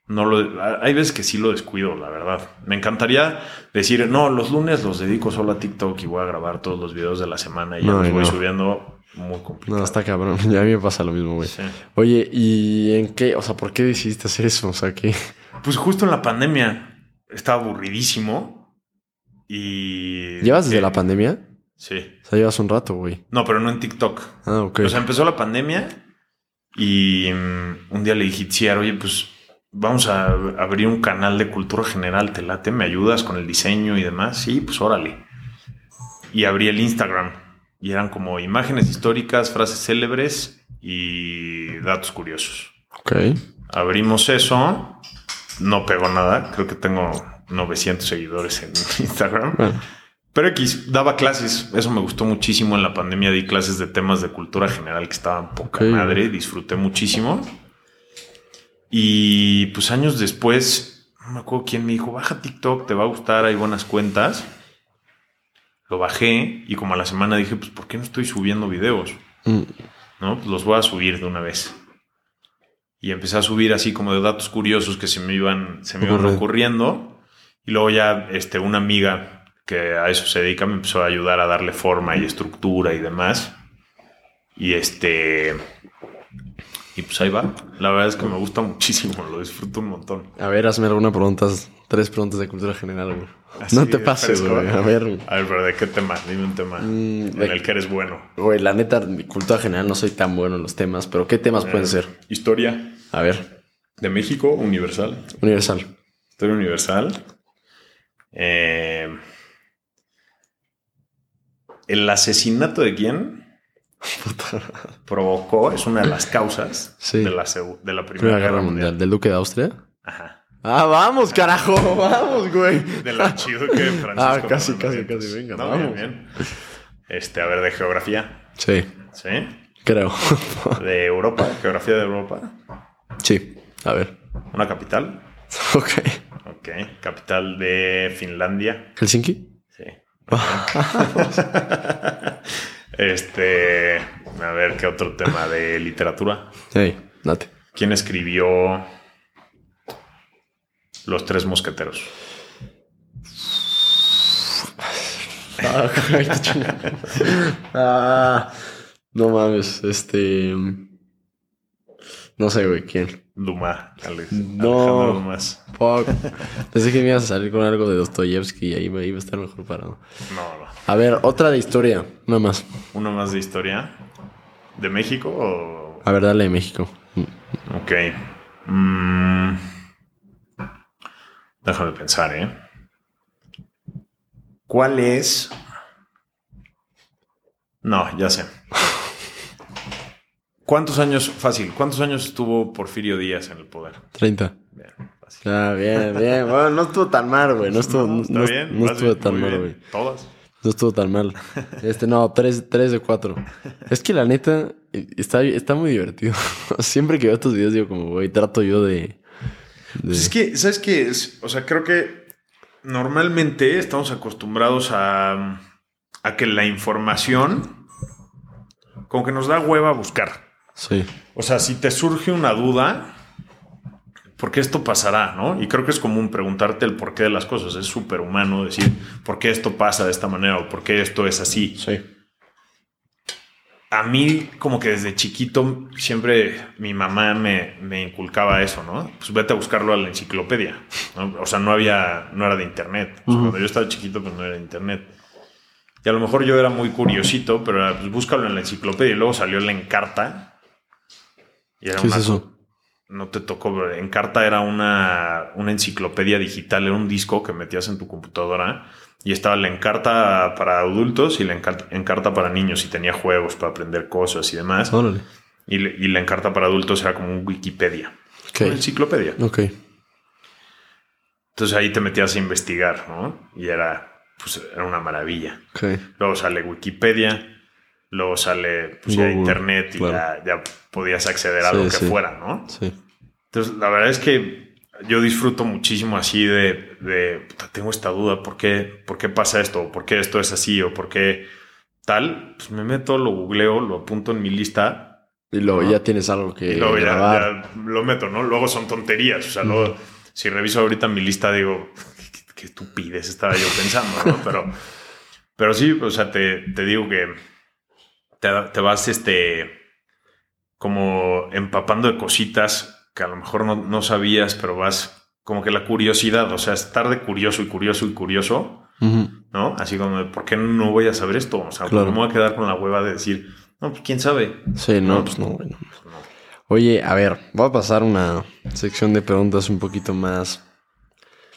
no lo, hay veces que sí lo descuido, la verdad. Me encantaría decir, no, los lunes los dedico solo a TikTok y voy a grabar todos los videos de la semana y ya los voy subiendo muy complicado. No, está cabrón. Ya a mí me pasa lo mismo, güey. Oye, ¿y en qué? O sea, ¿por qué decidiste hacer eso? O sea, ¿qué? Pues justo en la pandemia estaba aburridísimo y... ¿Llevas desde la pandemia? Sí. O sea, llevas un rato, güey. No, pero no en TikTok. Ah, ok. O sea, empezó la pandemia y mm, un día le dije, oye, pues vamos a abrir un canal de cultura general, te late, me ayudas con el diseño y demás. Sí, pues órale. Y abrí el Instagram y eran como imágenes históricas, frases célebres y datos curiosos. Ok. Abrimos eso, no pegó nada, creo que tengo 900 seguidores en Instagram. Pero X, daba clases, eso me gustó muchísimo en la pandemia, di clases de temas de cultura general que estaban poca madre, disfruté muchísimo. Y pues años después, no me acuerdo quién me dijo, baja TikTok, te va a gustar, hay buenas cuentas. Lo bajé y como a la semana dije, pues ¿por qué no estoy subiendo videos? Mm. No, pues los voy a subir de una vez. Y empecé a subir así como de datos curiosos que se me iban, se me iban ocurriendo. Y luego ya este, una amiga que a eso se dedica, me empezó a ayudar a darle forma y estructura y demás. Y este. Y pues ahí va. La verdad es que me gusta muchísimo, lo disfruto un montón. A ver, hazme alguna pregunta, tres preguntas de cultura general, güey. no te pases, güey. A ver. A ver, pero ¿de qué tema? Dime un tema mm, en el que eres bueno. Güey, la neta, cultura general no soy tan bueno en los temas, pero ¿qué temas pueden ser? Historia. A ver. ¿De México? Universal. Universal. Historia universal. Eh, ¿El asesinato de quién? provocó, es una de las causas de, la, de la Primera, Guerra, Mundial. ¿Del Duque de Austria? Ajá. Ah, vamos, carajo, vamos, güey. Del archiduque Francisco. Ah, casi, casi, casi, venga, no, Bien, bien. Este, a ver, de geografía. Sí. ¿Sí? Creo. ¿De Europa? ¿Geografía de Europa? Sí, a ver. ¿Una capital? Ok. Ok. ¿Capital de Finlandia? ¿Helsinki? Sí. este, a ver, ¿qué otro tema de literatura? Sí, date. ¿Quién escribió Los Tres Mosqueteros? ah, ah no mames, este... No sé, güey, ¿quién? Dumas, Alex. No. Dumas. Fuck. Pensé que me ibas a salir con algo de Dostoyevsky y ahí me iba a estar mejor parado. No, no. A ver, otra de historia, una más. ¿Una más de historia? ¿De México o...? A ver, dale de México. Ok. Mm. Déjame pensar, ¿eh? ¿Cuál es...? No, ya sé. ¿Cuántos años, fácil, cuántos años estuvo Porfirio Díaz en el poder? 30. Bien, fácil. Ah, bien, bien. Bueno, no estuvo tan mal, güey. No estuvo, no, bien, no estuvo tan mal, güey. Todas. No estuvo tan mal. Este, no, 3, de 4. Es que la neta, está, está muy divertido. Siempre que veo estos videos digo como, güey, trato yo de... Pues es que, ¿sabes qué? O sea, creo que normalmente estamos acostumbrados a, a que la información como que nos da hueva buscar. Sí. O sea, si te surge una duda, ¿por qué esto pasará? ¿no? Y creo que es común preguntarte el porqué de las cosas. Es súper humano decir, ¿por qué esto pasa de esta manera o por qué esto es así? Sí. A mí, como que desde chiquito, siempre mi mamá me, inculcaba eso, ¿no? Pues vete a buscarlo a la enciclopedia. O sea, no había, no era de internet. Cuando yo estaba chiquito, pues no era de internet. Y a lo mejor yo era muy curiosito, pero pues búscalo en la enciclopedia y luego salió la encarta ¿Qué es eso? No te tocó. Encarta era una, una enciclopedia digital, era un disco que metías en tu computadora y estaba la encarta para adultos y la encarta, para niños y tenía juegos para aprender cosas y demás. Y, y, la encarta para adultos era como un Wikipedia. Una enciclopedia. Ok. Entonces ahí te metías a investigar, ¿no? Y era, pues, era una maravilla. Luego sale Wikipedia, luego sale pues, ya internet y ya, podías acceder a lo que fuera, ¿no? Sí. Entonces, la verdad es que yo disfruto muchísimo así de, de tengo esta duda, ¿por qué, ¿por qué pasa esto? ¿Por qué esto es así? ¿O por qué tal? Pues me meto, lo googleo, lo apunto en mi lista. Y luego ya tienes algo que y luego ya, lo meto, ¿no? Luego son tonterías, o sea, luego, si reviso ahorita mi lista digo, qué, qué estupidez estaba yo pensando, ¿no? Pero, pero sí, o sea, te, te digo que te, vas este como empapando de cositas que a lo mejor no, sabías, pero vas como que la curiosidad, o sea, estar de curioso y curioso y curioso, ¿no? Así como, ¿por qué no voy a saber esto? O sea, ¿cómo me voy a quedar con la hueva de decir, no, pues quién sabe? Sí, no, pues no, bueno. Oye, a ver, voy a pasar una sección de preguntas un poquito más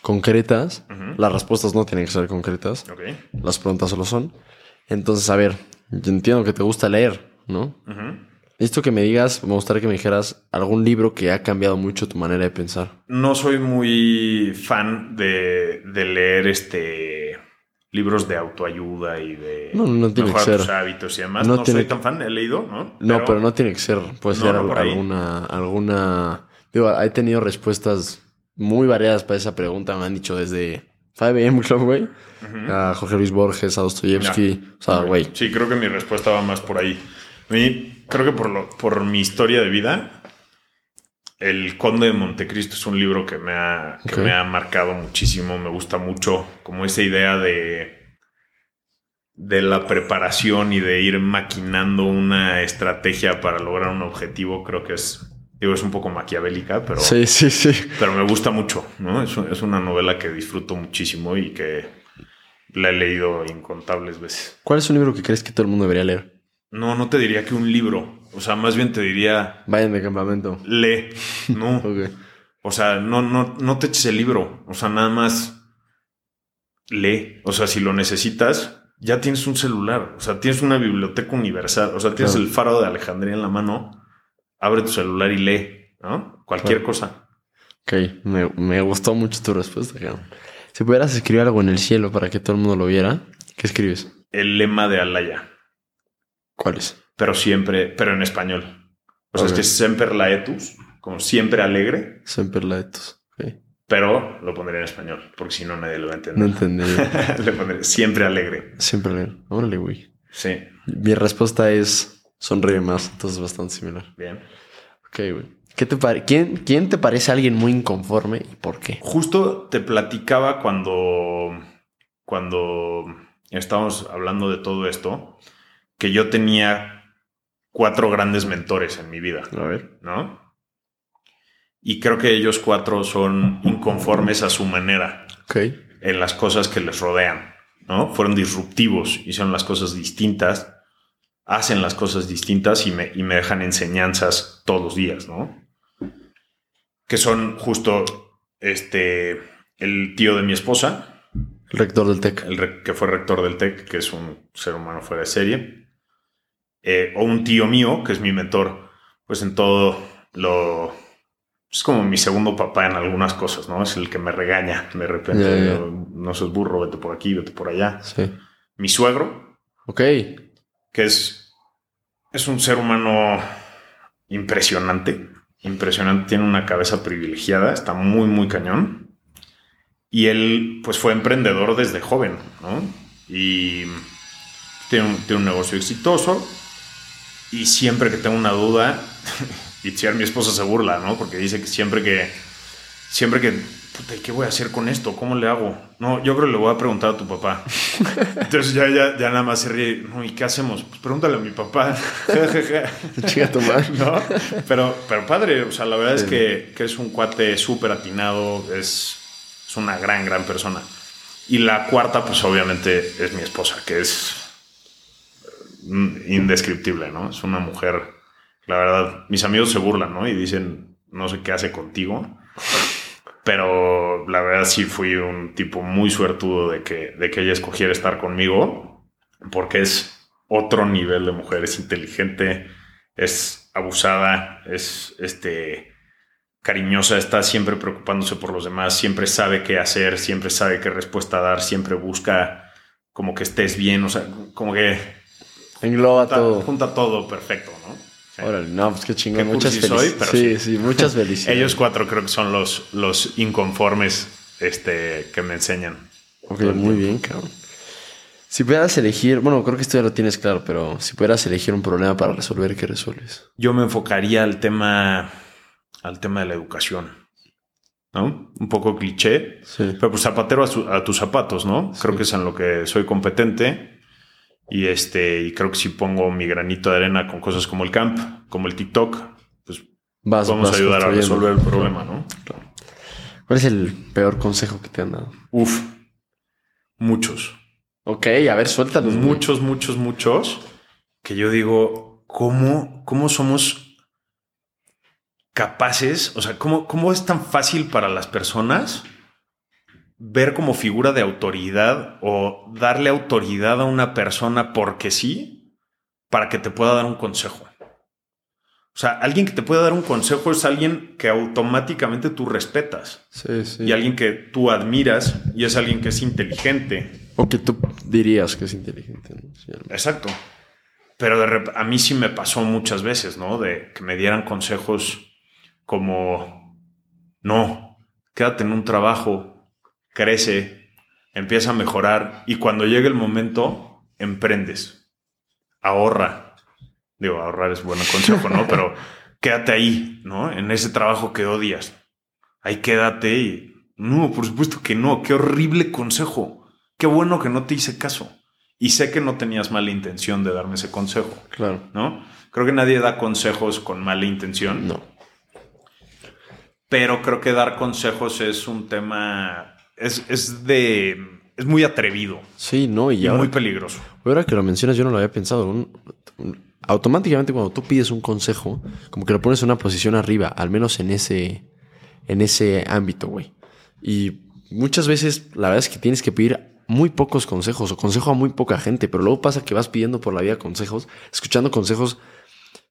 concretas. Las respuestas no tienen que ser concretas. Las preguntas solo son. Entonces, a ver, yo entiendo que te gusta leer, ¿no? Esto que me digas, me gustaría que me dijeras algún libro que ha cambiado mucho tu manera de pensar. No soy muy fan de, leer este libros de autoayuda y de no, no tiene que ser. hábitos y demás. No, soy tan fan, he leído, ¿no? No, pero, no tiene que ser. Puede ser alguna, alguna. Digo, he tenido respuestas muy variadas para esa pregunta. Me han dicho desde 5am Club, güey. A Jorge Luis Borges, a Dostoyevsky. O sea, güey. Sí, creo que mi respuesta va más por ahí. A mí, creo que por, lo, por mi historia de vida, El Conde de Montecristo es un libro que me ha, que me ha marcado muchísimo. Me gusta mucho como esa idea de, de la preparación y de ir maquinando una estrategia para lograr un objetivo, creo que es, digo, es un poco maquiavélica, pero, sí, sí, sí. pero me gusta mucho, ¿no? Es, es una novela que disfruto muchísimo y que la he leído incontables veces. ¿Cuál es un libro que crees que todo el mundo debería leer? No, no te diría que un libro. O sea, más bien te diría. Vayan de campamento. Lee. No. O sea, no, no, no te eches el libro. O sea, nada más lee. O sea, si lo necesitas, ya tienes un celular. O sea, tienes una biblioteca universal. O sea, tienes Claro. el faro de Alejandría en la mano. Abre tu celular y lee, ¿no? Cualquier cosa. Ok, me, me gustó mucho tu respuesta, cabrón. Si pudieras escribir algo en el cielo para que todo el mundo lo viera, ¿qué escribes? El lema de Alaya. ¿Cuál es? Pero siempre, pero en español. O sea, es que semper laetus, como siempre alegre, Semper Laetus. Ok. pero lo pondré en español, porque si no nadie lo va a entender. No entendí. Le pondré siempre alegre. Siempre leer. Órale, güey. Sí, Mi respuesta es sonríe más, entonces bastante similar. bien. Ok, güey. ¿Qué te ¿Quién, ¿Quién te parece alguien muy inconforme y por qué? Justo te platicaba cuando, cuando estábamos hablando de todo esto, que yo tenía cuatro grandes mentores en mi vida, A ver. ¿no? Y creo que ellos cuatro son inconformes a su manera Ok. en las cosas que les rodean, ¿no? Fueron disruptivos, hicieron las cosas distintas, hacen las cosas distintas y me, y me dejan enseñanzas todos los días, ¿no? Que son justo este, el tío de mi esposa, Rector del TEC. el re- que fue rector del TEC, que es un ser humano fuera de serie, eh, o un tío mío, que es mi mentor, pues en todo lo... Es como mi segundo papá en algunas cosas, ¿no? Es el que me regaña de repente. No seas burro, vete por aquí, vete por allá. Sí. Mi suegro, Ok. que es, es un ser humano impresionante. Impresionante, tiene una cabeza privilegiada, está muy, muy cañón. Y él, pues, fue emprendedor desde joven, ¿no? Y tiene un, tiene un negocio exitoso. Y siempre que tengo una duda, si mi esposa se burla, ¿no? Porque dice que siempre que, siempre que, puta, ¿y qué voy a hacer con esto? ¿Cómo le hago? No, yo creo que le voy a preguntar a tu papá. Entonces ya, ya, ya nada más se ríe. No, ¿y qué hacemos? Pues pregúntale a mi papá. Chica tu madre. ¿No? Pero, pero padre, o sea, la verdad Sí. es que, que es un cuate súper atinado, es, es una gran, gran persona. Y la cuarta, pues obviamente es mi esposa, que es mm, indescriptible, ¿no? Es una mujer, la verdad, mis amigos se burlan, ¿no? Y dicen, no sé qué hace contigo. Pero la verdad sí fui un tipo muy suertudo de que, de que ella escogiera estar conmigo, porque es otro nivel de mujer, es inteligente, es abusada, es este cariñosa, está siempre preocupándose por los demás, siempre sabe qué hacer, siempre sabe qué respuesta dar, siempre busca como que estés bien, o sea, como que Engloba junta todo. junta todo perfecto, ¿no? Órale, no, pues qué chingón. Qué muchas soy, sí, sí. sí, muchas felicidades. Ellos cuatro creo que son los, los inconformes este, que me enseñan. Ok, muy bien, cabrón. Si pudieras elegir, bueno, creo que esto ya lo tienes claro, pero si pudieras elegir un problema para resolver, ¿qué resuelves? Yo me enfocaría al tema, al tema de la educación, ¿no? Un poco cliché, Sí. pero pues zapatero a, su- a tus zapatos, ¿no? Creo que es en lo que soy competente y este, y creo que si pongo mi granito de arena con cosas como el camp, como el TikTok, pues Vas, vamos a ayudar a resolver el problema, ¿no? ¿Cuál es el peor consejo que te han dado? Uf, muchos. Ok, a ver, suéltalos. güey. muchos, muchos, muchos, que yo digo, ¿cómo, cómo somos capaces? O sea, ¿cómo, ¿cómo es tan fácil para las personas ver como figura de autoridad o darle autoridad a una persona porque sí, para que te pueda dar un consejo? O sea, alguien que te pueda dar un consejo es alguien que automáticamente tú respetas Sí, sí. y alguien que tú admiras y es alguien que es inteligente. O que tú dirías que es inteligente. ¿no? Sí. Exacto. Pero de a mí sí me pasó muchas veces, ¿no? De que me dieran consejos como, no, quédate en un trabajo, crece, empieza a mejorar y cuando llegue el momento, emprendes, ahorra. Digo, ahorrar es buen consejo, ¿no? Pero quédate ahí, ¿no? En ese trabajo que odias. Ahí quédate y... No, por supuesto que no. Qué horrible consejo. Qué bueno que no te hice caso. Y sé que no tenías mala intención de darme ese consejo. Claro. ¿No? Creo que nadie da consejos con mala intención. No. Pero creo que dar consejos es un tema. Es, es de. Es muy atrevido. Sí, no, y, Y ahora, muy peligroso. ahora que lo mencionas, yo no lo había pensado. Un- un- automáticamente cuando tú pides un consejo, como que lo pones en una posición arriba, al menos en ese, en ese ámbito, güey. Y muchas veces la verdad es que tienes que pedir muy pocos consejos o consejo a muy poca gente, pero luego pasa que vas pidiendo por la vida consejos, escuchando consejos,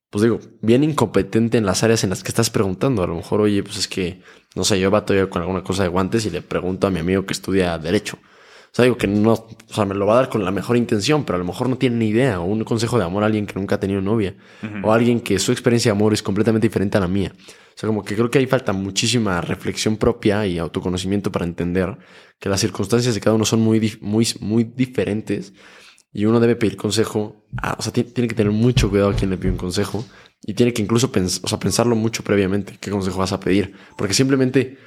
pues digo, bien incompetente en las áreas en las que estás preguntando. A lo mejor, oye, pues es que, no sé, yo batallo con alguna cosa de guantes y le pregunto a mi amigo que estudia Derecho. O sea, digo que no, o sea, me lo va a dar con la mejor intención, pero a lo mejor no tiene ni idea. O un consejo de amor a alguien que nunca ha tenido novia. O a alguien que su experiencia de amor es completamente diferente a la mía. O sea, como que creo que ahí falta muchísima reflexión propia y autoconocimiento para entender que las circunstancias de cada uno son muy, muy, muy diferentes. Y uno debe pedir consejo. a- o sea, ti- tiene que tener mucho cuidado a quien le pide un consejo. Y tiene que incluso pens- o sea, pensarlo mucho previamente. ¿Qué consejo vas a pedir? Porque simplemente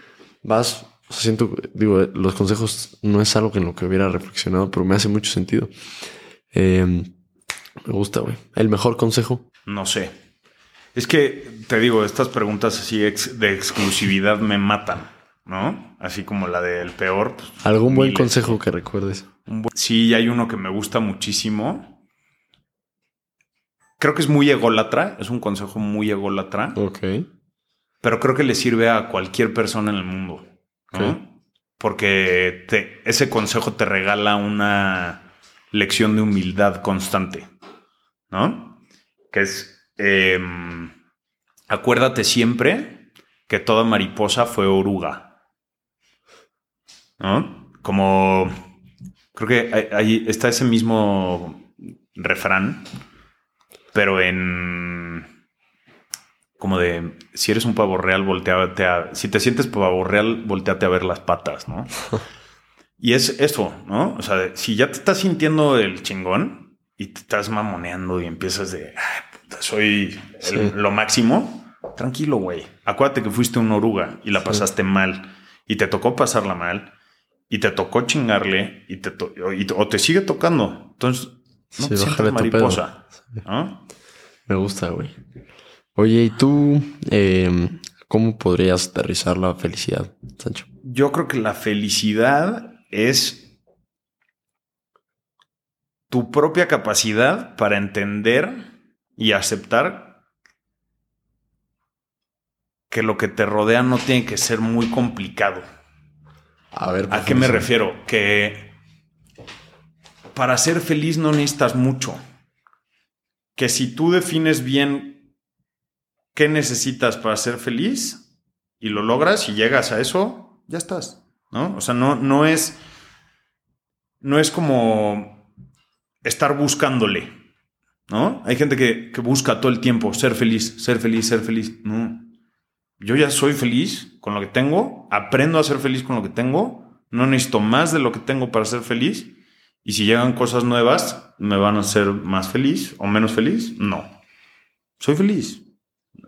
vas. O sea, siento, digo, los consejos no es algo en lo que hubiera reflexionado, pero me hace mucho sentido. Eh, me gusta, güey. El mejor consejo. No sé. Es que te digo, estas preguntas así ex- de exclusividad me matan, ¿no? Así como la del peor. pues, ¿Algún buen consejo que recuerdes? Un buen- Sí, hay uno que me gusta muchísimo. Creo que es muy ególatra, es un consejo muy ególatra, Ok. pero creo que le sirve a cualquier persona en el mundo, ¿no? Porque te- ese consejo te regala una lección de humildad constante, ¿no? Que es, em, acuérdate siempre que toda mariposa fue oruga, ¿no? Como, creo que ahí- está ese mismo refrán, pero en como de si eres un pavo real, volteate a. Si te sientes pavo real, volteate a ver las patas, ¿no? y es eso, ¿no? O sea, si ya te estás sintiendo el chingón y te estás mamoneando y empiezas de "Ay, puta, soy el- Sí. lo máximo, tranquilo, güey. Acuérdate que fuiste una oruga y la pasaste mal y te tocó pasarla mal y te tocó chingarle y te to- y- o te sigue tocando. Entonces, no Sí, te sientas bájale tu pedo. mariposa. Me gusta, güey. Oye, ¿y tú eh, cómo podrías aterrizar la felicidad, Sancho? Yo creo que la felicidad es tu propia capacidad para entender y aceptar que lo que te rodea no tiene que ser muy complicado. A ver, ¿A qué me refiero? Que para ser feliz no necesitas mucho. Que si tú defines bien qué necesitas para ser feliz y lo logras y llegas a eso, ya estás. ¿No? O sea, no, no es. No es como estar buscándole. ¿No? Hay gente que, que busca todo el tiempo ser feliz, ser feliz, ser feliz. No. Yo ya soy feliz con lo que tengo, aprendo a ser feliz con lo que tengo, no necesito más de lo que tengo para ser feliz. Y si llegan cosas nuevas, ¿me van a hacer más feliz o menos feliz? No. Soy feliz.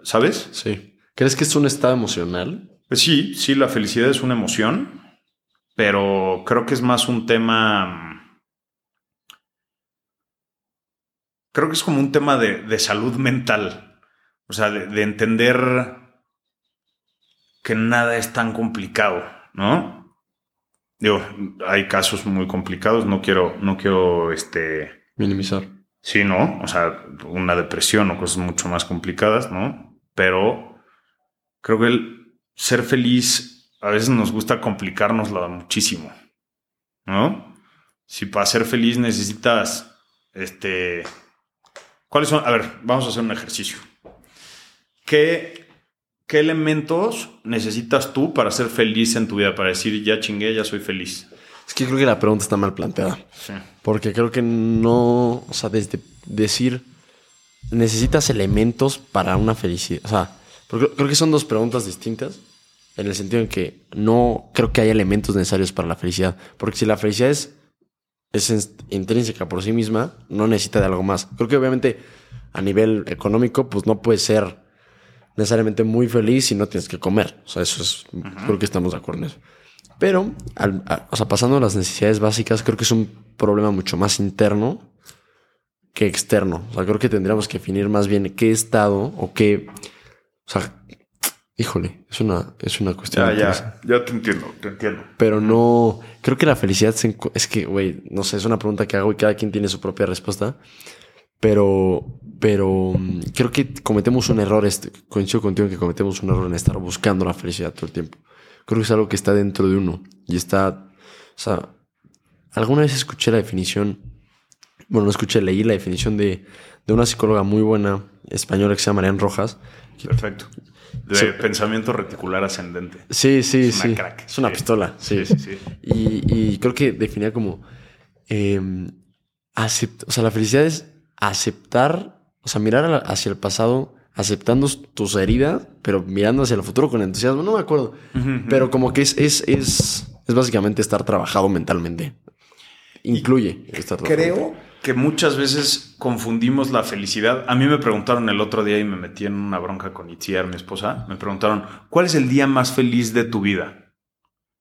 ¿Sabes? Sí. ¿Crees que es un estado emocional? Pues sí, sí, la felicidad es una emoción, pero creo que es más un tema... Creo que es como un tema de, de salud mental. O sea, de, de entender que nada es tan complicado, ¿no? Digo, hay casos muy complicados, no quiero, no quiero, este, Minimizar. Sí, ¿no? O sea, una depresión o cosas mucho más complicadas, ¿no? Pero creo que el ser feliz a veces nos gusta complicárnoslo muchísimo, ¿no? Si para ser feliz necesitas, este... ¿Cuáles son? A ver, vamos a hacer un ejercicio. ¿Qué, qué elementos necesitas tú para ser feliz en tu vida? Para decir, ya chingué, ya soy feliz. Es que creo que la pregunta está mal planteada. Sí. Porque creo que no, o sea, desde decir, necesitas elementos para una felicidad. O sea, porque creo que son dos preguntas distintas. En el sentido en que no creo que haya elementos necesarios para la felicidad. Porque si la felicidad es, es in- intrínseca por sí misma, no necesita de algo más. Creo que obviamente a nivel económico, pues no puedes ser necesariamente muy feliz si no tienes que comer. O sea, eso es, creo que estamos de acuerdo en eso. Pero, al- a- o sea, pasando a las necesidades básicas, creo que es un problema mucho más interno que externo. O sea, creo que tendríamos que definir más bien qué estado o qué. O sea, híjole, es una, es una cuestión. Ya, ya, ya te entiendo, te entiendo. Pero no. Creo que la felicidad es que, güey, no sé, es una pregunta que hago y cada quien tiene su propia respuesta. Pero, pero mm, creo que cometemos un error. Este, coincido contigo que cometemos un error en estar buscando la felicidad todo el tiempo. Creo que es algo que está dentro de uno y está. O sea, alguna vez escuché la definición bueno, no escuché, leí la definición de, una psicóloga muy buena española que se llama Marian Rojas. Perfecto. De pensamiento reticular ascendente. Sí, sí, es sí. Crack. Es una pistola. Sí, sí, sí. Y, creo que definía como. Em, o sea, la felicidad es aceptar, o sea, mirar hacia el pasado, aceptando tus heridas, pero mirando hacia el futuro con entusiasmo. No me acuerdo. Pero como que es, es, es, es básicamente estar trabajado mentalmente. Incluye estar trabajado. Creo que muchas veces confundimos la felicidad. A mí me preguntaron el otro día y me metí en una bronca con Itziar, mi esposa. Me preguntaron, ¿cuál es el día más feliz de tu vida?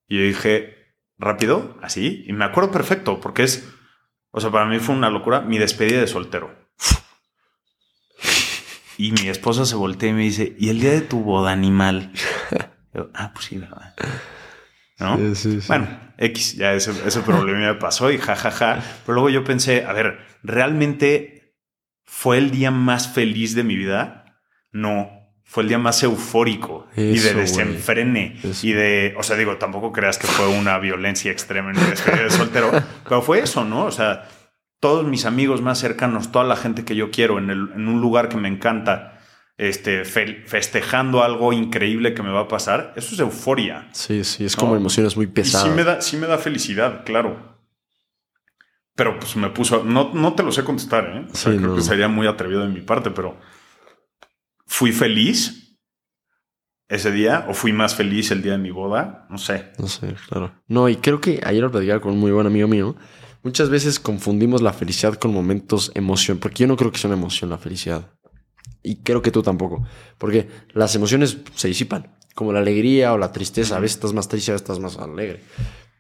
Y yo dije, rápido, así. Y me acuerdo perfecto, porque es, o sea, para mí fue una locura, mi despedida de soltero. Y mi esposa se voltea y me dice, ¿y el día de tu boda animal? Yo, ah, pues sí, ¿verdad? ¿no? Bueno, X, ya ese, ese problema me pasó y jajaja. Ja, ja. Pero luego yo pensé, a ver, ¿realmente fue el día más feliz de mi vida? No. Fue el día más eufórico y de desenfrene y de, o sea, digo, tampoco creas que fue una violencia extrema en mi despedida de soltero, pero fue eso, ¿no? O sea, todos mis amigos más cercanos, toda la gente que yo quiero en, el, en un lugar que me encanta, este, festejando algo increíble que me va a pasar, eso es euforia. Sí, sí, es como emociones muy pesadas. sí me, da, sí me da felicidad, claro. Pero pues me puso, no, no te lo sé contestar, ¿eh? creo que sería muy atrevido de mi parte, pero fui feliz ese día o fui más feliz el día de mi boda, no sé. No sé, claro. No, y creo que ayer lo platicaba con un muy buen amigo mío. Muchas veces confundimos la felicidad con momentos emoción, porque yo no creo que sea una emoción la felicidad. Y creo que tú tampoco. Porque las emociones se disipan. Como la alegría o la tristeza. A veces estás más triste, a veces estás más alegre.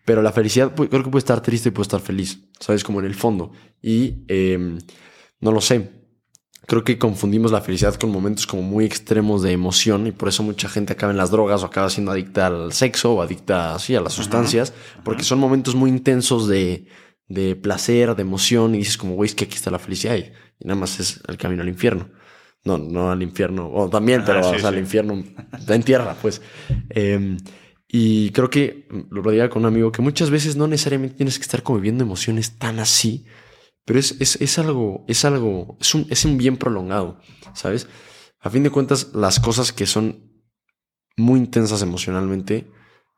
Pero la felicidad, creo que puede estar triste y puede estar feliz. ¿Sabes? Como en el fondo. Y em, no lo sé. Creo que confundimos la felicidad con momentos como muy extremos de emoción y por eso mucha gente acaba en las drogas o acaba siendo adicta al sexo o adicta así a las sustancias, porque son momentos muy intensos de, de placer, de emoción y dices como, güey, es que aquí está la felicidad y nada más es el camino al infierno. No, no al infierno. O también, pero al infierno en tierra, pues. Em, y creo que lo diría con un amigo que muchas veces no necesariamente tienes que estar conviviendo emociones tan así, pero es, es, es algo, es algo, es un, es un bien prolongado, ¿sabes? A fin de cuentas, las cosas que son muy intensas emocionalmente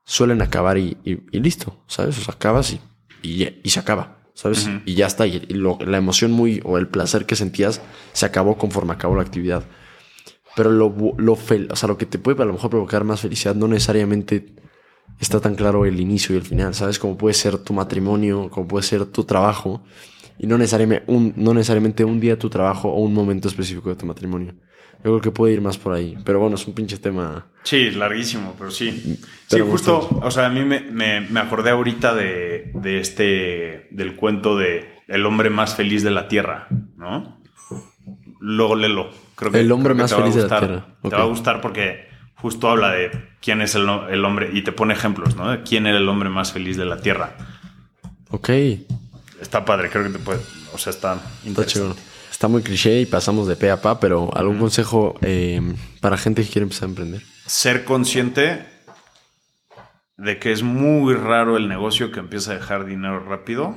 suelen acabar y, y, listo, ¿sabes? O sea, acabas y, y, y se acaba. ¿sabes? Y ya está. Y, la emoción muy o el placer que sentías se acabó conforme acabó la actividad. Pero lo, lo, o sea, lo que te puede a lo mejor provocar más felicidad no necesariamente está tan claro el inicio y el final, ¿sabes? Como puede ser tu matrimonio, como puede ser tu trabajo. Y no necesariamente un, no necesariamente un día tu trabajo o un momento específico de tu matrimonio. Yo creo que puede ir más por ahí. Pero bueno, es un pinche tema. Sí, larguísimo, pero sí. sí, justo, o sea, a mí me, me, acordé ahorita de, de, este, del cuento de El hombre más feliz de la Tierra, ¿no? Luego léelo. Creo que, el hombre más feliz de la Tierra. Te va a gustar porque justo habla de quién es el, el, hombre y te pone ejemplos, ¿no? De quién era el hombre más feliz de la Tierra. Ok. Está padre, creo que te puede, o sea, está interesante. Está muy cliché y pasamos de pe a pa, pero ¿algún consejo eh, para gente que quiere empezar a emprender? Ser consciente de que es muy raro el negocio que empieza a dejar dinero rápido.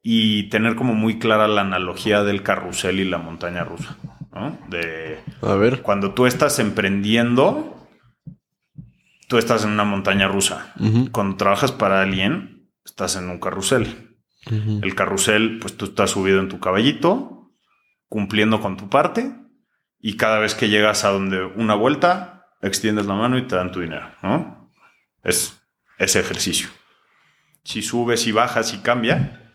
Y tener como muy clara la analogía del carrusel y la montaña rusa. De a ver. Cuando tú estás emprendiendo, tú estás en una montaña rusa. Cuando trabajas para alguien, estás en un carrusel. El carrusel, pues tú estás subido en tu caballito, cumpliendo con tu parte, y cada vez que llegas a donde una vuelta, extiendes la mano y te dan tu dinero, ¿no? Es ese ejercicio. Si subes y bajas y cambia,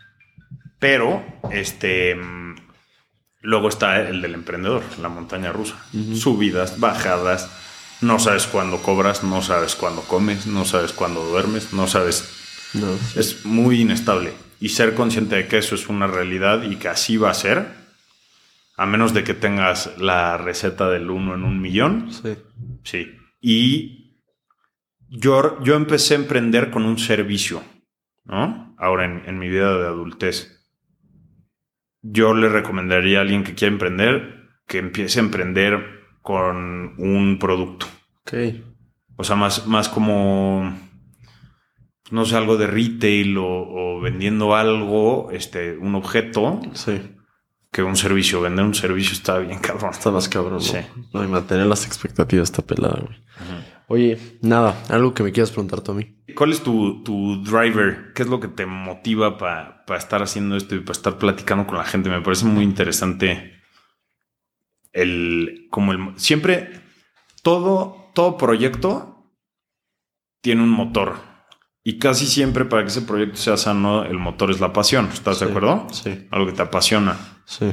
pero este luego está el del emprendedor, la montaña rusa. Subidas, bajadas, no sabes cuándo cobras, no sabes cuándo comes, no sabes cuándo duermes, no sabes No, Es muy inestable. Y ser consciente de que eso es una realidad y que así va a ser, a menos de que tengas la receta del uno en un millón. Sí. Sí. Y yo, yo empecé a emprender con un servicio, ¿no? Ahora en, en mi vida de adultez. Yo le recomendaría a alguien que quiera emprender que empiece a emprender con un producto. Ok. O sea, más, más como, no sé, algo de retail o, vendiendo algo, este, un objeto. Sí. Que un servicio. Vender un servicio está bien cabrón. Está más cabrón, ¿no? Sí. No, y mantener las expectativas está pelada, güey. Oye, nada, algo que me quieras preguntar tú a mí. ¿Cuál es tu, tu driver? ¿Qué es lo que te motiva para estar haciendo esto y para estar platicando con la gente? Me parece muy interesante el, como el, siempre, todo, todo proyecto tiene un motor. Y casi siempre para que ese proyecto sea sano, el motor es la pasión. ¿Estás de acuerdo? Sí. Algo que te apasiona. Sí.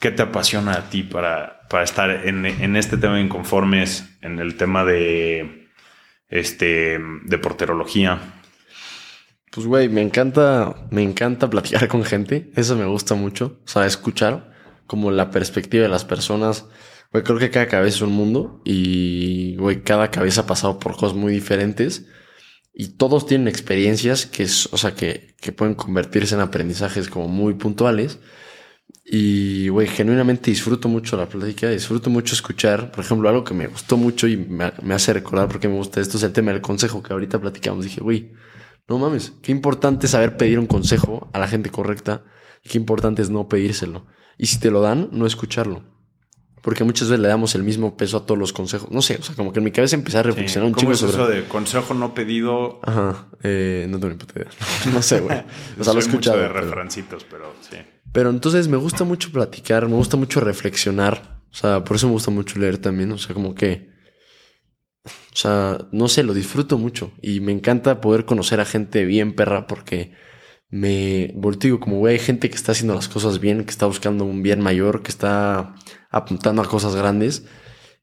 ¿Qué te apasiona a ti para, para estar en, en, este tema de inconformes, en el tema de, este, de porterología? Pues, güey, me encanta, me encanta platicar con gente. Eso me gusta mucho. O sea, escuchar como la perspectiva de las personas. Güey, creo que cada cabeza es un mundo y, güey, cada cabeza ha pasado por cosas muy diferentes y todos tienen experiencias que, es, o sea, que, que pueden convertirse en aprendizajes como muy puntuales. Y, güey, genuinamente disfruto mucho la plática, disfruto mucho escuchar. Por ejemplo, algo que me gustó mucho y me, me hace recordar porque me gusta esto es el tema del consejo que ahorita platicamos. Dije, güey, no mames, qué importante es saber pedir un consejo a la gente correcta y qué importante es no pedírselo. Y si te lo dan, no escucharlo. Porque muchas veces le damos el mismo peso a todos los consejos. No sé, o sea, como que en mi cabeza empecé a reflexionar un chingo es eso de consejo no pedido? Ajá, eh, no tengo ni puta idea. no sé, güey. O sea, lo he escuchado. de referencitos, pero sí. Pero entonces me gusta mucho platicar, me gusta mucho reflexionar. O sea, por eso me gusta mucho leer también. O sea, como que. O sea, no sé, lo disfruto mucho. Y me encanta poder conocer a gente bien perra porque me volteo como, güey, hay gente que está haciendo las cosas bien, que está buscando un bien mayor, que está apuntando a cosas grandes.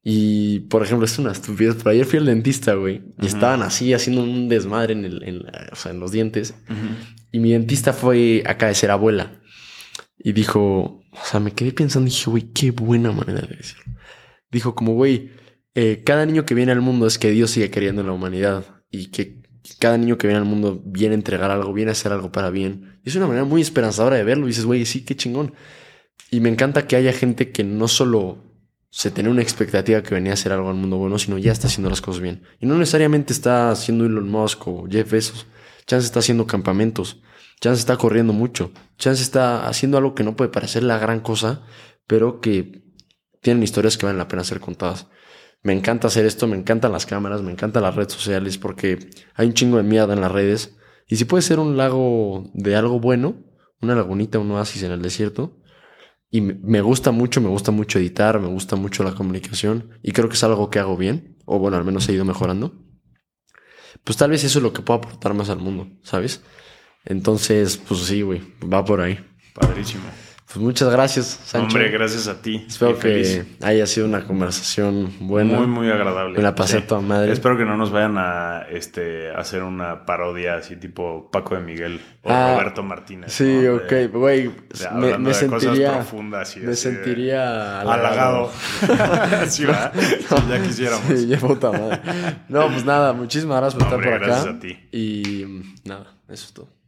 Y, por ejemplo, es una estupidez, pero ayer fui al dentista, güey, y estaban así haciendo un desmadre en, el, en, o sea, en los dientes. Y mi dentista fue acá de ser abuela. Y dijo, o sea, me quedé pensando y dije, güey, qué buena manera de decirlo. Dijo como, güey, eh, cada niño que viene al mundo es que Dios sigue queriendo en la humanidad y que cada niño que viene al mundo viene a entregar algo, viene a hacer algo para bien. Y es una manera muy esperanzadora de verlo. Y dices, güey, sí, qué chingón. Y me encanta que haya gente que no solo se tiene una expectativa que venía a hacer algo al mundo bueno, sino ya está haciendo las cosas bien. Y no necesariamente está haciendo Elon Musk o Jeff Bezos. Chance está haciendo campamentos. Chance está corriendo mucho. Chance está haciendo algo que no puede parecer la gran cosa, pero que tienen historias que valen la pena ser contadas me encanta hacer esto, me encantan las cámaras, me encantan las redes sociales porque hay un chingo de mierda en las redes. Y si puede ser un lago de algo bueno, una lagunita, un oasis en el desierto. Y me gusta mucho, me gusta mucho editar, me gusta mucho la comunicación y creo que es algo que hago bien, o bueno, al menos he ido mejorando. Pues tal vez eso es lo que puedo aportar más al mundo, ¿sabes? Entonces, pues sí, güey, va por ahí. Padrísimo. Pues muchas gracias, Sancho. Hombre, gracias a ti. Espero que haya sido una conversación buena. Muy, muy agradable. Me la pasé toda madre. Espero que no nos vayan a este, hacer una parodia así tipo Paco de Miguel o ah, Roberto Martínez. Sí, ok, güey. Me, me sentiría. Profundas y me sentiría halagado. sí, va. ya quisiéramos. Sí, ya puta madre. No, pues nada, muchísimas gracias por estar por acá. Gracias a ti. Y nada, eso es todo.